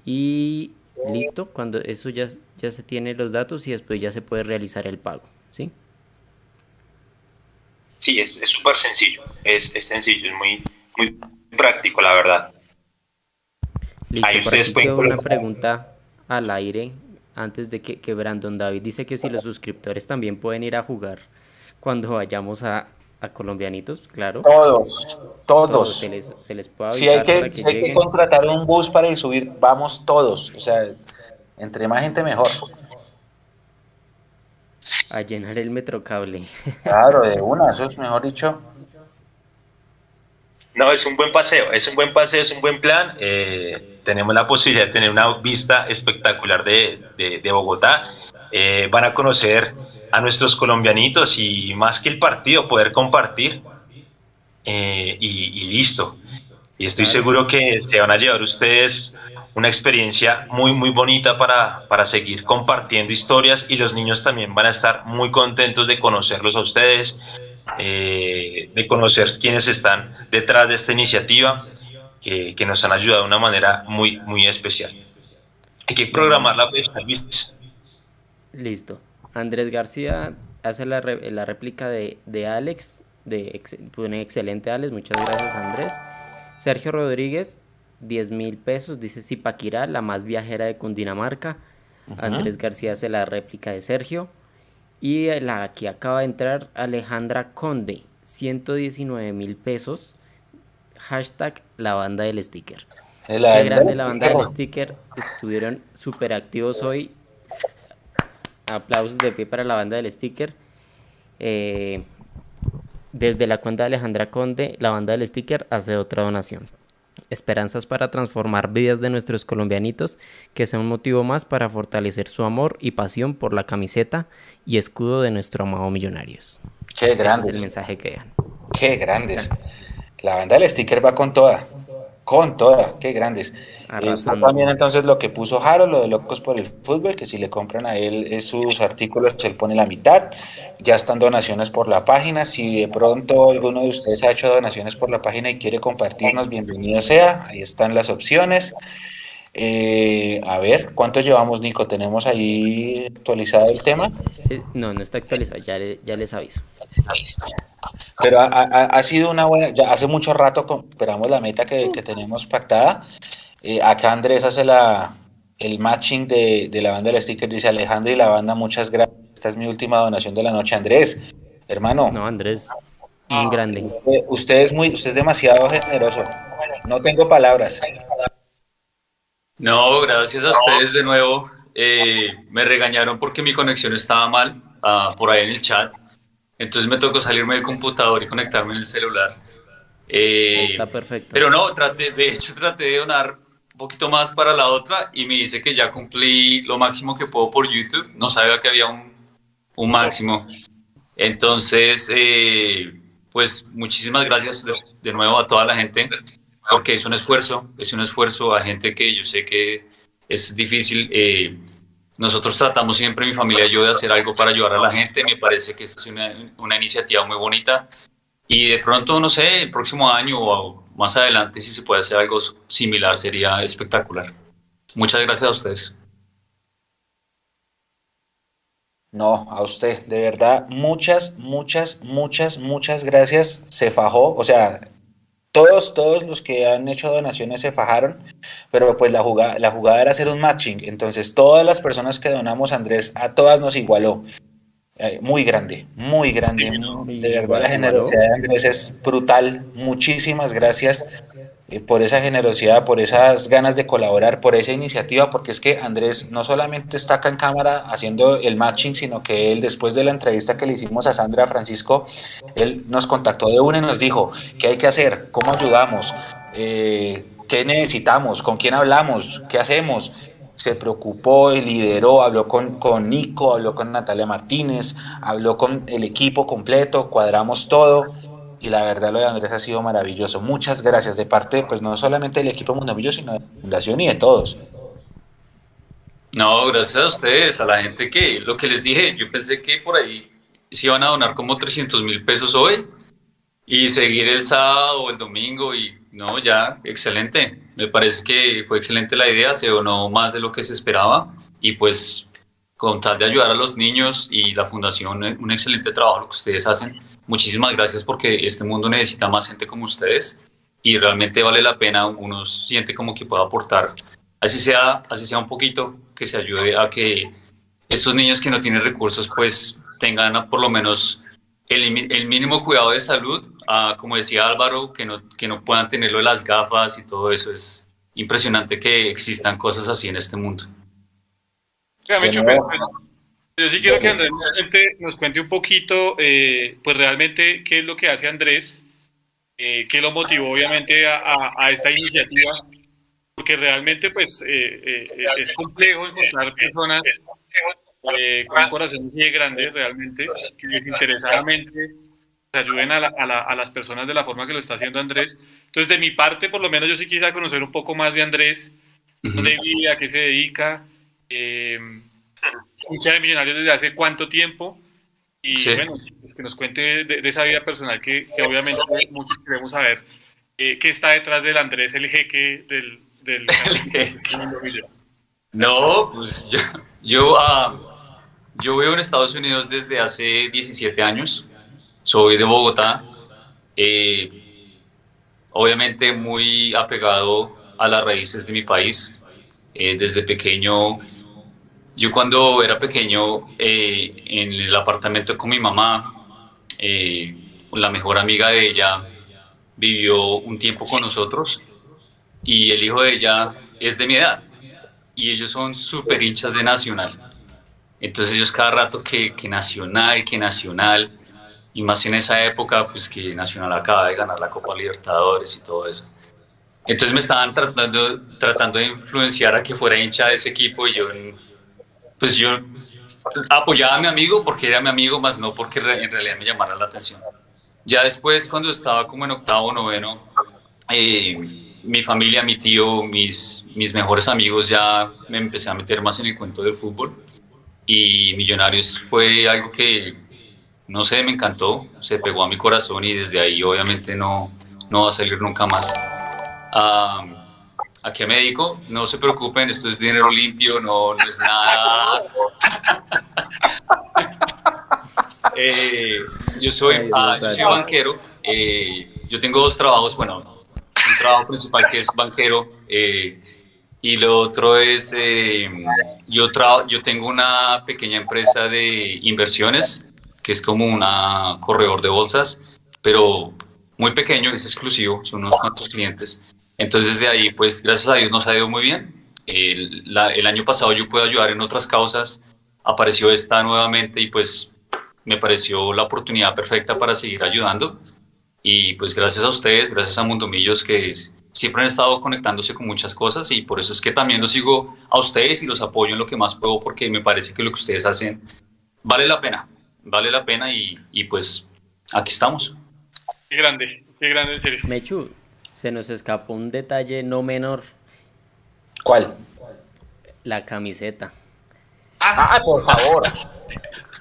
y listo, cuando eso ya, ya se tiene los datos y después ya se puede realizar el pago, ¿sí? Sí, es súper sencillo, es, es sencillo, es muy, muy práctico, la verdad. Listo, Ahí aquí una pregunta al aire antes de que, que, Brandon David dice que si los suscriptores también pueden ir a jugar cuando vayamos a, a colombianitos, claro. Todos, todos. Se, les, se les puede si hay, que, si hay que contratar un bus para ir subir, vamos todos. O sea, entre más gente mejor. A llenar el metrocable. Claro, de una, eso es mejor dicho. No, es un buen paseo, es un buen paseo, es un buen plan. Eh, tenemos la posibilidad de tener una vista espectacular de, de, de Bogotá. Eh, van a conocer a nuestros colombianitos y más que el partido, poder compartir eh, y, y, listo. Y estoy seguro que se van a llevar ustedes una experiencia muy, muy bonita para, para seguir compartiendo historias y los niños también van a estar muy contentos de conocerlos a ustedes, eh, de conocer quiénes están detrás de esta iniciativa que, que, nos han ayudado de una manera muy, muy especial. Hay que programar la fecha, Luis. Listo. Andrés García hace la, la réplica de, de Alex, de ex, pone excelente Alex, muchas gracias Andrés. Sergio Rodríguez, 10 mil pesos, dice Zipaquirá, la más viajera de Cundinamarca. Uh -huh. Andrés García hace la réplica de Sergio. Y la que acaba de entrar, Alejandra Conde, 119 mil pesos. Hashtag la banda del sticker. Qué grande la banda del sticker. Estuvieron súper activos hoy. Aplausos de pie para la banda del sticker. Eh, desde la cuenta de Alejandra Conde, la banda del sticker hace otra donación. Esperanzas para transformar vidas de nuestros colombianitos, que sea un motivo más para fortalecer su amor y pasión por la camiseta y escudo de nuestro amado Millonarios. Qué grandes. Ese es el mensaje que dan. Qué grandes. La banda del sticker va con toda. Con toda. Qué grandes. Está también entonces lo que puso Jaro, lo de Locos por el Fútbol, que si le compran a él sus artículos, él pone la mitad. Ya están donaciones por la página. Si de pronto alguno de ustedes ha hecho donaciones por la página y quiere compartirnos, bienvenido sea. Ahí están las opciones. Eh, a ver, ¿cuántos llevamos, Nico? ¿Tenemos ahí actualizado el tema? Eh, no, no está actualizado, ya, le, ya les aviso. Pero ha, ha, ha, sido una buena, ya hace mucho rato esperamos la meta que, que tenemos pactada. Eh, acá Andrés hace la, el matching de, de la banda del sticker, dice Alejandro y la banda, muchas gracias. Esta es mi última donación de la noche, Andrés. Hermano. No, Andrés, un grande. Usted, usted es muy, usted es demasiado generoso. No tengo palabras. No, gracias a ustedes de nuevo. Eh, me regañaron porque mi conexión estaba mal uh, por ahí en el chat. Entonces me tocó salirme del computador y conectarme en el celular. Eh, Está perfecto. Pero no, traté, de hecho traté de donar un poquito más para la otra y me dice que ya cumplí lo máximo que puedo por YouTube. No sabía que había un, un máximo. Entonces, eh, pues muchísimas gracias de, de, nuevo a toda la gente porque es un esfuerzo, es un esfuerzo a gente que yo sé que es difícil. Eh, nosotros tratamos siempre, mi familia y yo, de hacer algo para ayudar a la gente. Me parece que es una, una iniciativa muy bonita. Y de pronto, no sé, el próximo año o más adelante, si se puede hacer algo similar, sería espectacular. Muchas gracias a ustedes. No, a usted, de verdad, muchas, muchas, muchas, muchas gracias. Se fajó, o sea, todos, todos los que han hecho donaciones se fajaron, pero pues la jugada, la jugada era hacer un matching. Entonces, todas las personas que donamos, Andrés, a todas nos igualó. Eh, muy grande, muy grande. De verdad, la generosidad de Andrés es brutal. Muchísimas gracias. Eh, por esa generosidad, por esas ganas de colaborar, por esa iniciativa, porque es que Andrés no solamente está acá en cámara haciendo el matching, sino que él después de la entrevista que le hicimos a Sandra Francisco, él nos contactó de una y nos dijo qué hay que hacer, cómo ayudamos, eh, qué necesitamos, con quién hablamos, qué hacemos. Se preocupó, lideró, habló con, con Nico, habló con Natalia Martínez, habló con el equipo completo, cuadramos todo y la verdad lo de Andrés ha sido maravilloso. Muchas gracias de parte, pues no solamente del equipo Mundomillo, sino de la Fundación y de todos. No, gracias a ustedes, a la gente que, lo que les dije, yo pensé que por ahí se iban a donar como 300 mil pesos hoy y seguir el sábado o el domingo y no, ya, excelente. Me parece que fue excelente la idea, se donó más de lo que se esperaba y pues con tal de ayudar a los niños y la fundación, un excelente trabajo lo que ustedes hacen muchísimas gracias porque este mundo necesita más gente como ustedes y realmente vale la pena, uno siente como que puede aportar, así sea, así sea un poquito, que se ayude a que estos niños que no tienen recursos pues tengan por lo menos el, el mínimo cuidado de salud, ah, como decía Álvaro, que no, que no puedan tenerlo de las gafas y todo eso, es impresionante que existan cosas así en este mundo. Yo sí quiero que Andrés nos cuente, un poquito, eh, pues realmente qué es lo que hace Andrés, eh, qué lo motivó obviamente a, esta iniciativa, porque realmente pues eh, es complejo encontrar personas con un corazón así de grande realmente, que desinteresadamente ayuden a, a, las personas de la forma que lo está haciendo Andrés. Entonces de mi parte, por lo menos yo sí quisiera conocer un poco más de Andrés, dónde vive, a qué se dedica. Hincha de Millonarios desde hace cuánto tiempo. Y bueno, pues que nos cuente de, esa vida personal que, obviamente muchos queremos saber eh, qué está detrás del Andrés, el jeque del... del (laughs) no, pues yo, yo, ah, yo vivo en Estados Unidos desde hace 17 años. Soy de Bogotá. Eh, obviamente muy apegado a las raíces de mi país. Eh, desde pequeño yo cuando era pequeño, eh, en el apartamento con mi mamá, eh, la mejor amiga de ella vivió un tiempo con nosotros y el hijo de ella es de mi edad y ellos son súper hinchas de Nacional. Entonces ellos cada rato que, que Nacional, que Nacional, y más en esa época, pues que Nacional acaba de ganar la Copa Libertadores y todo eso. Entonces me estaban tratando, tratando de influenciar a que fuera hincha de ese equipo y yo pues yo apoyaba a mi amigo porque era mi amigo, más no porque en realidad me llamara la atención. Ya después, cuando estaba como en octavo, noveno, eh, mi familia, mi tío, mis, mis mejores amigos, ya me empecé a meter más en el cuento del fútbol. Y Millonarios fue algo que, no sé, me encantó, se pegó a mi corazón y desde ahí obviamente no, no va a salir nunca más. Um, ¿A qué me dedico? No se preocupen, esto es dinero limpio, no, es nada. (laughs) Eh, yo, soy, ah, yo soy banquero. Eh, yo tengo dos trabajos. Bueno, un trabajo principal que es banquero eh, y lo otro es, yo, yo tengo una pequeña empresa de inversiones que es como un corredor de bolsas, pero muy pequeño, es exclusivo, son unos cuantos clientes. Entonces de ahí, pues gracias a Dios nos ha ido muy bien. El, el, año pasado yo pude ayudar en otras causas, apareció esta nuevamente y pues me pareció la oportunidad perfecta para seguir ayudando. Y pues gracias a ustedes, gracias a Mundomillos que siempre han estado conectándose con muchas cosas y por eso es que también los sigo a ustedes y los apoyo en lo que más puedo porque me parece que lo que ustedes hacen vale la pena, vale la pena y, y pues aquí estamos. Qué grande, qué grande en serio. Mechu, se nos escapó un detalle no menor. ¿Cuál? La camiseta. Ah, por favor.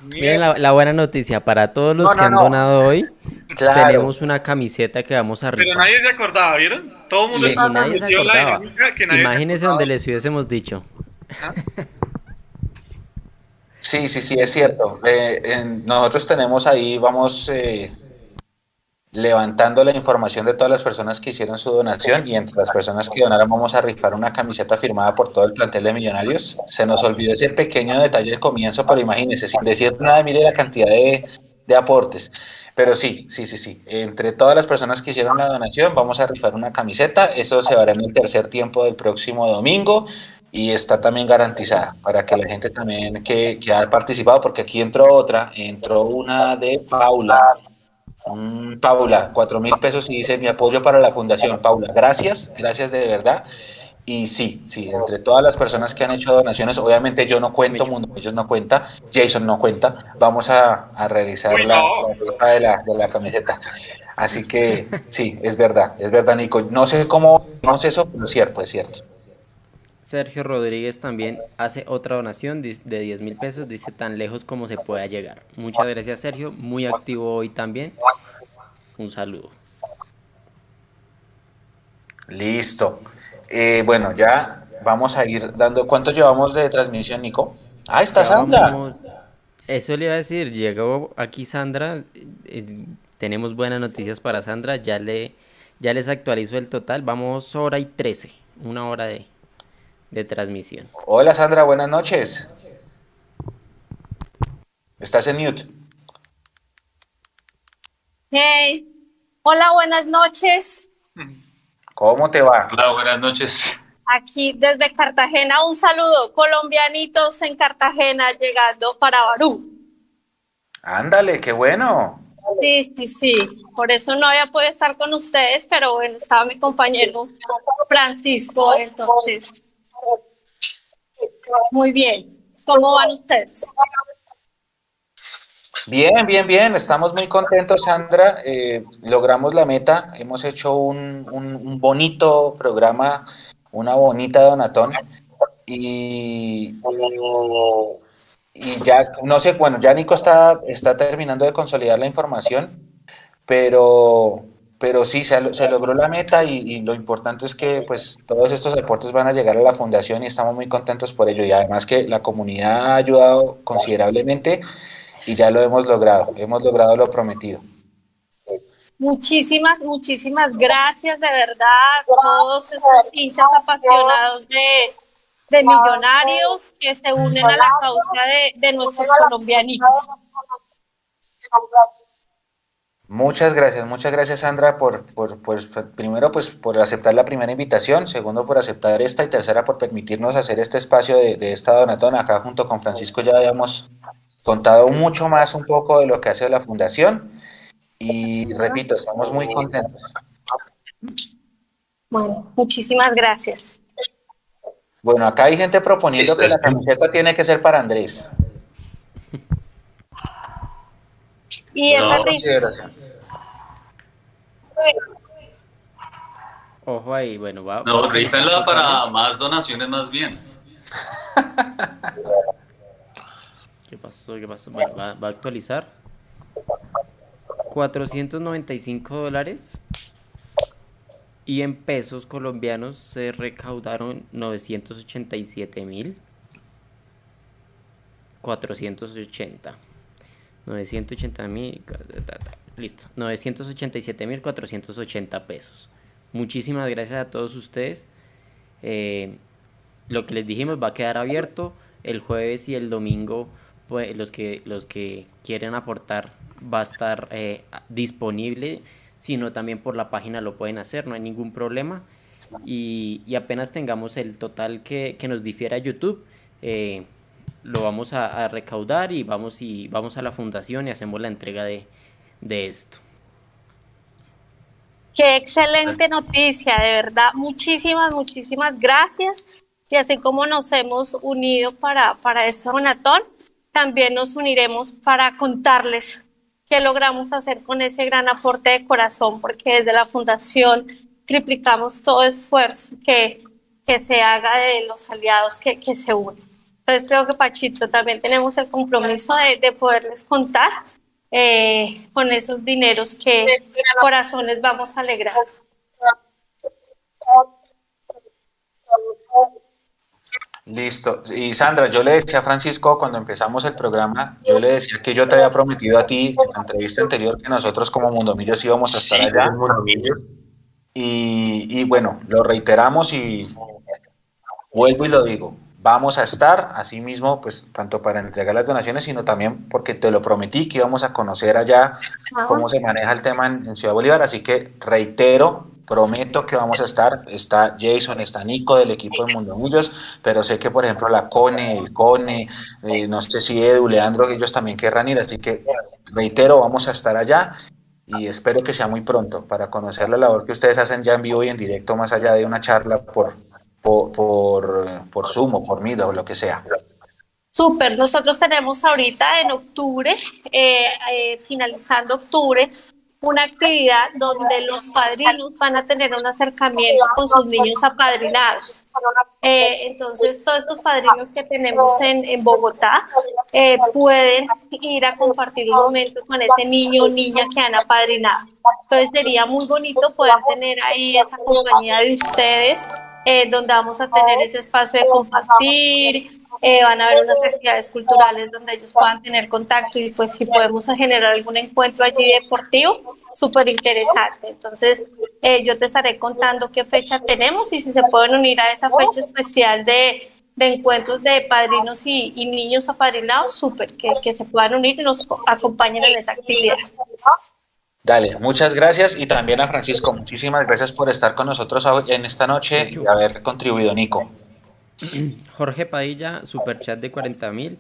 Miren la, buena noticia para todos los que han donado hoy. Tenemos una camiseta que vamos a rifar. Pero nadie se acordaba, ¿vieron? Todo el mundo estaba nadie se acordaba. Imagínense donde les hubiésemos dicho. ¿Ah? Sí, sí, sí, es cierto. Eh, nosotros tenemos ahí, vamos eh, levantando la información de todas las personas que hicieron su donación y entre las personas que donaron vamos a rifar una camiseta firmada por todo el plantel de Millonarios. Se nos olvidó ese pequeño detalle del comienzo, pero imagínense, sin decir nada, mire la cantidad de, de aportes. Pero sí, sí, sí, sí. Entre todas las personas que hicieron la donación, vamos a rifar una camiseta. Eso se hará en el tercer tiempo del próximo domingo y está también garantizada para que la gente también que, que ha participado, porque aquí entró otra, entró una de Paula. Paula, cuatro mil pesos y dice mi apoyo para la fundación. Paula, gracias, gracias de verdad. Y sí, sí, entre todas las personas que han hecho donaciones, obviamente yo no cuento, Mundo ellos no cuenta, Jason no cuenta, vamos a, realizar la, la, de la, de la camiseta. Así que sí, es verdad, es verdad, Nico. No sé cómo, no sé eso, pero es cierto, es cierto. Sergio Rodríguez también hace otra donación de 10 mil pesos, dice tan lejos como se pueda llegar. Muchas gracias Sergio, muy activo hoy también. Un saludo. Listo. Eh, bueno, ya vamos a ir dando. ¿Cuánto llevamos de transmisión, Nico? Ah, está Sandra. Eso le iba a decir, llegó aquí Sandra. Eh, tenemos buenas noticias para Sandra. Ya le ya les actualizo el total. Vamos hora y 13, una hora de, de transmisión. Hola Sandra, buenas noches. Estás en mute. Hey, hola, buenas noches. ¿Cómo te va? Hola, buenas noches. Aquí desde Cartagena, un saludo. Colombianitos en Cartagena llegando para Barú. Ándale, qué bueno. Sí, sí, sí. Por eso no había podido estar con ustedes, pero bueno, estaba mi compañero Francisco, entonces muy bien. ¿Cómo van ustedes? Bien, bien, bien. Estamos muy contentos, Sandra. Eh, logramos la meta. Hemos hecho un, bonito programa, una bonita donatón. Y, y ya, no sé, bueno, ya Nico está, está terminando de consolidar la información, pero pero sí, se, logró la meta y, lo importante es que pues todos estos aportes van a llegar a la fundación y estamos muy contentos por ello y además que la comunidad ha ayudado considerablemente y ya lo hemos logrado, hemos logrado lo prometido. Muchísimas, muchísimas gracias de verdad a todos estos hinchas apasionados de, millonarios que se unen a la causa de, de nuestros colombianitos. Muchas gracias, muchas gracias Sandra por, por, primero pues por aceptar la primera invitación, segundo por aceptar esta y tercera por permitirnos hacer este espacio de, esta donatona. Acá junto con Francisco ya habíamos contado mucho más un poco de lo que hace la fundación y repito, estamos muy contentos. Bueno, muchísimas gracias. Bueno, acá hay gente proponiendo que la camiseta tiene que ser para Andrés. Y esa no, Ojo ahí, bueno, va. No, rífenla para más donaciones más bien. (laughs) ¿Qué pasó? ¿Qué pasó? Bueno, va, va a actualizar. 495 dólares. Y en pesos colombianos se recaudaron 987 mil 480. 980 mil. Listo, 987.480 pesos. Muchísimas gracias a todos ustedes. Eh, lo que les dijimos va a quedar abierto el jueves y el domingo. Pues, los, que, los que quieren aportar va a estar eh, disponible, sino también por la página lo pueden hacer, no hay ningún problema. Y, apenas tengamos el total que, nos difiera YouTube, eh, lo vamos a, recaudar y vamos, y vamos a la fundación y hacemos la entrega de, de esto. Qué excelente noticia, de verdad. Muchísimas, muchísimas gracias. Y así como nos hemos unido para, para este donatón, también nos uniremos para contarles qué logramos hacer con ese gran aporte de corazón, porque desde la Fundación triplicamos todo esfuerzo que, que se haga de los aliados que, que se unen. Entonces creo que Pachito también tenemos el compromiso de, de poderles contar eh, con esos dineros que corazones vamos a alegrar. Listo. Y Sandra, yo le decía a Francisco cuando empezamos el programa, yo le decía que yo te había prometido a ti en la entrevista anterior que nosotros como Mundomillos íbamos a estar allá. Y, y bueno, lo reiteramos y vuelvo y lo digo. Vamos a estar, así mismo, pues tanto para entregar las donaciones, sino también porque te lo prometí que íbamos a conocer allá cómo se maneja el tema en, Ciudad Bolívar. Así que reitero, prometo que vamos a estar. Está Jason, está Nico del equipo de Mundo Millos, pero sé que, por ejemplo, la Cone, el Cone, eh, no sé si Edu, Leandro, ellos también querrán ir. Así que reitero, vamos a estar allá y espero que sea muy pronto para conocer la labor que ustedes hacen ya en vivo y en directo, más allá de una charla por, por, por, por Zoom o por o lo que sea. Súper, nosotros tenemos ahorita en octubre, eh, eh, finalizando octubre, una actividad donde los padrinos van a tener un acercamiento con sus niños apadrinados. Eh, entonces, todos estos padrinos que tenemos en, en Bogotá pueden ir a compartir un momento con ese niño o niña que han apadrinado. Entonces, sería muy bonito poder tener ahí esa compañía de ustedes eh, donde vamos a tener ese espacio de compartir, eh, van a haber unas actividades culturales donde ellos puedan tener contacto y pues si podemos generar algún encuentro allí deportivo, súper interesante. Entonces, eh, yo te estaré contando qué fecha tenemos y si se pueden unir a esa fecha especial de, de encuentros de padrinos y, y niños apadrinados, súper, que, que se puedan unir y nos acompañen en esa actividad. Dale, muchas gracias y también a Francisco, muchísimas gracias por estar con nosotros en esta noche y haber contribuido, Nico. (clears throat) Jorge Padilla, super chat de 40 mil,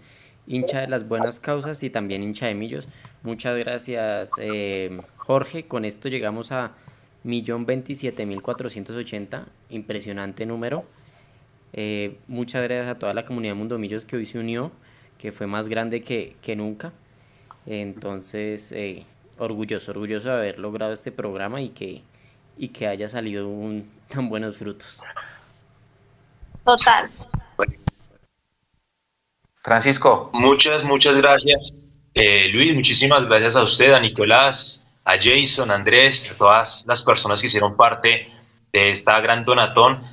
hincha de las buenas causas y también hincha de millos. Muchas gracias, eh, Jorge. Con esto llegamos a 1.027.480, impresionante número. Eh, muchas gracias a toda la comunidad Mundo Millos que hoy se unió, que fue más grande que, que nunca. Entonces, eh, orgulloso, orgulloso de haber logrado este programa y que, y que haya salido un, (laughs) tan buenos frutos. Total. Francisco. Muchas, muchas gracias. Eh, Luis, muchísimas gracias a usted, a Nicolás, a Jason, a Andrés, a todas las personas que hicieron parte de esta gran donatón.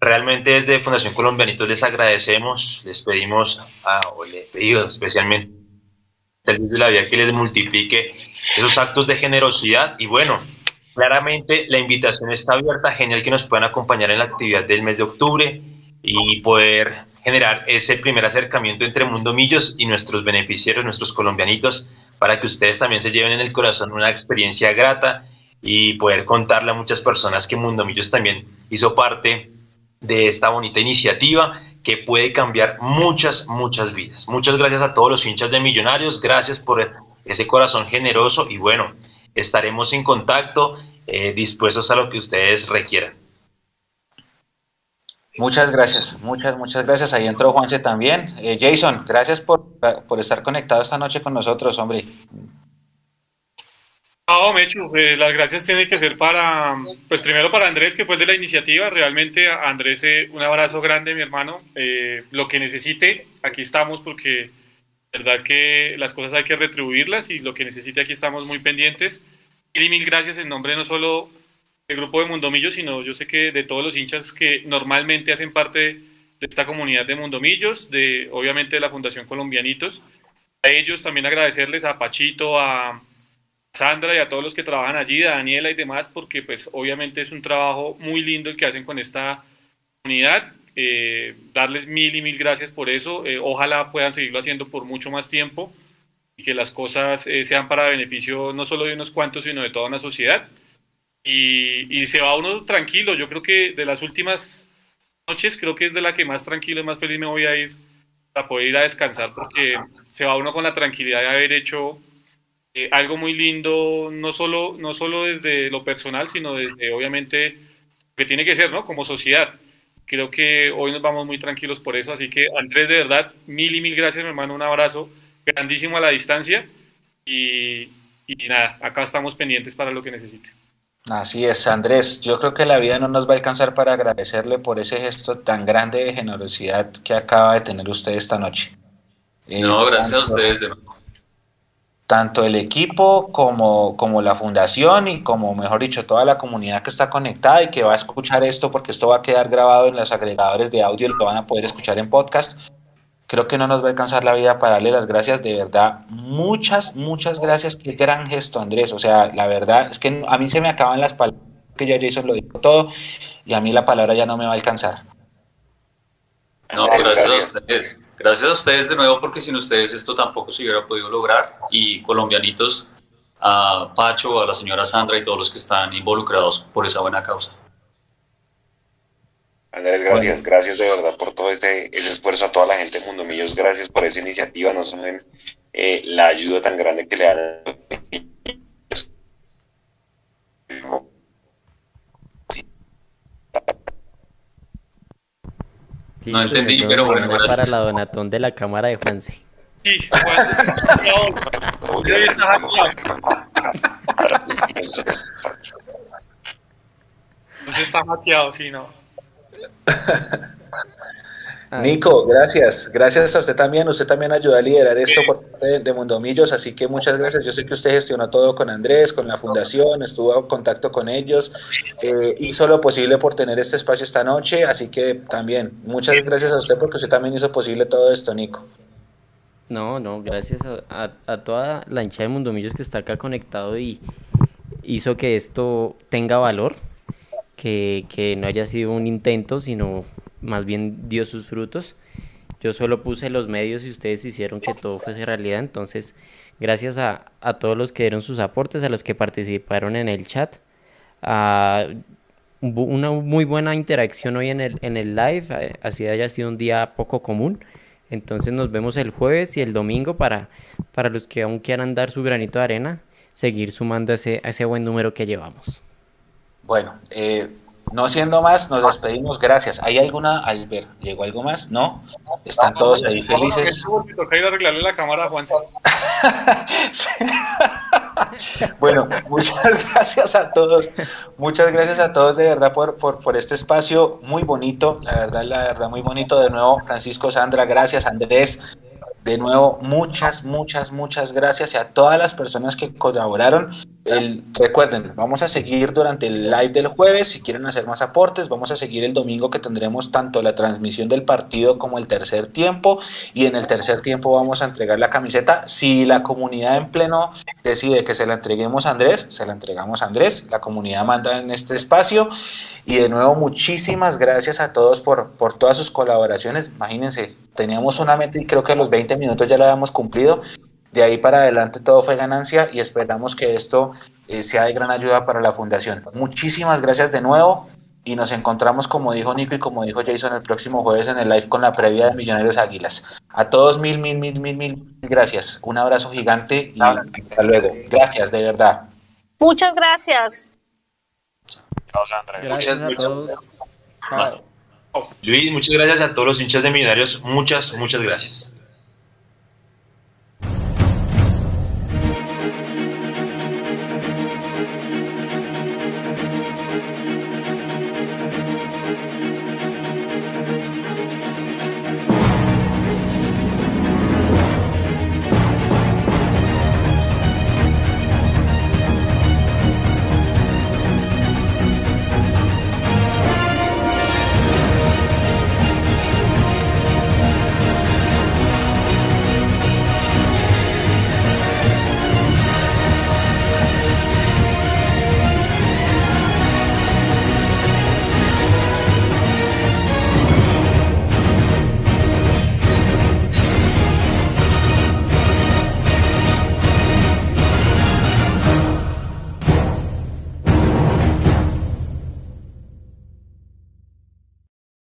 Realmente desde Fundación Colombianitos les agradecemos, les pedimos, a, o le he pedido especialmente de la vida que les multiplique esos actos de generosidad. Y bueno, claramente la invitación está abierta, genial que nos puedan acompañar en la actividad del mes de octubre y poder generar ese primer acercamiento entre Mundo Millos y nuestros beneficiarios, nuestros colombianitos, para que ustedes también se lleven en el corazón una experiencia grata y poder contarle a muchas personas que Mundo Millos también hizo parte de esta bonita iniciativa que puede cambiar muchas, muchas vidas. Muchas gracias a todos los hinchas de Millonarios, gracias por ese corazón generoso y bueno, estaremos en contacto, eh, dispuestos a lo que ustedes requieran. Muchas gracias, muchas, muchas gracias. Ahí entró Juanse también. Eh, Jason, gracias por, por estar conectado esta noche con nosotros, hombre. No, Mechu, eh, las gracias tienen que ser para, pues primero para Andrés, que fue de la iniciativa. Realmente, Andrés, eh, un abrazo grande, mi hermano. Eh, lo que necesite, aquí estamos porque verdad que las cosas hay que retribuirlas y lo que necesite, aquí estamos muy pendientes. Y mil gracias en nombre no solo del grupo de Mundomillos, sino yo sé que de todos los hinchas que normalmente hacen parte de esta comunidad de Mundomillos, de obviamente de la Fundación Colombianitos. A ellos también agradecerles a Pachito, a Sandra y a todos los que trabajan allí, a Daniela y demás, porque pues obviamente es un trabajo muy lindo el que hacen con esta comunidad. Eh, darles mil y mil gracias por eso. Eh, ojalá puedan seguirlo haciendo por mucho más tiempo y que las cosas eh, sean para beneficio no solo de unos cuantos, sino de toda una sociedad. Y, y, se va uno tranquilo. Yo creo que de las últimas noches, creo que es de la que más tranquilo y más feliz me voy a ir para poder ir a descansar, porque se va uno con la tranquilidad de haber hecho eh, algo muy lindo, no solo, no solo desde lo personal, sino desde obviamente que tiene que ser, ¿no? Como sociedad. Creo que hoy nos vamos muy tranquilos por eso, así que Andrés, de verdad, mil y mil gracias, mi hermano, un abrazo grandísimo a la distancia y, y nada, acá estamos pendientes para lo que necesite. Así es, Andrés. Yo creo que la vida no nos va a alcanzar para agradecerle por ese gesto tan grande de generosidad que acaba de tener usted esta noche. No, gracias a ustedes de nuevo tanto el equipo como, como la fundación y como, mejor dicho, toda la comunidad que está conectada y que va a escuchar esto porque esto va a quedar grabado en los agregadores de audio y lo van a poder escuchar en podcast. Creo que no nos va a alcanzar la vida para darle las gracias, de verdad. Muchas, muchas gracias. Qué gran gesto, Andrés. O sea, la verdad es que a mí se me acaban las palabras, que ya Jason lo dijo todo, y a mí la palabra ya no me va a alcanzar. No, gracias a ustedes. Gracias a ustedes de nuevo, porque sin ustedes esto tampoco se hubiera podido lograr. Y colombianitos, a Pacho, a la señora Sandra y todos los que están involucrados por esa buena causa. Andrés, gracias, gracias de verdad por todo este ese esfuerzo a toda la gente de Mundo Millos, gracias por esa iniciativa, no saben eh, la ayuda tan grande que le dan no entendí, pero bueno, Para la donatón de la cámara de Juanse. Sí, Juanse. Sí, está hackeado. está hackeado, sí, no. Nico, gracias. Gracias a usted también. Usted también ayudó a liderar esto por parte de Mundomillos, así que muchas gracias. Yo sé que usted gestionó todo con Andrés, con la fundación, estuvo en contacto con ellos, eh, hizo lo posible por tener este espacio esta noche, así que también muchas gracias a usted porque usted también hizo posible todo esto, Nico. No, no, gracias a, a toda la hincha de Mundomillos que está acá conectado y hizo que esto tenga valor, que, que no haya sido un intento, sino más bien dio sus frutos. Yo solo puse los medios y ustedes hicieron que todo fuese realidad. Entonces, gracias a, todos los que dieron sus aportes, a los que participaron en el chat, a una muy buena interacción hoy en el, en el live, eh, así haya sido un día poco común. Entonces nos vemos el jueves y el domingo para, para los que aún quieran dar su granito de arena, seguir sumando ese, ese buen número que llevamos. Bueno, eh, no siendo más, nos despedimos. Gracias. ¿Hay alguna, Albert? ¿Llegó algo más? ¿No? Están todos ahí felices. Toca ir a arreglarle la cámara a Juan. bueno, muchas gracias a todos. Muchas gracias a todos de verdad por, por, por, este espacio muy bonito. La verdad, la verdad, muy bonito. De nuevo, Francisco, Sandra, gracias. Andrés, de nuevo, muchas, muchas, muchas gracias a todas las personas que colaboraron. Recuerden, vamos a seguir durante el live del jueves. Si quieren hacer más aportes, vamos a seguir el domingo que tendremos tanto la transmisión del partido como el tercer tiempo. Y en el tercer tiempo vamos a entregar la camiseta. Si la comunidad en pleno decide que se la entreguemos a Andrés, se la entregamos a Andrés. La comunidad manda en este espacio. Y de nuevo, muchísimas gracias a todos por, por todas sus colaboraciones. Imagínense, teníamos una y creo que los 20 minutos ya la habíamos cumplido. De ahí para adelante todo fue ganancia y esperamos que esto eh, sea de gran ayuda para la fundación. Muchísimas gracias de nuevo y nos encontramos, como dijo Nico y como dijo Jason, el próximo jueves en el live con la previa de Millonarios Águilas. A todos mil, mil, mil, mil, mil gracias. Un abrazo gigante y hasta luego. Gracias, de verdad. Muchas gracias. Gracias a todos. Luis, muchas gracias a todos los hinchas de Millonarios. Muchas, muchas gracias.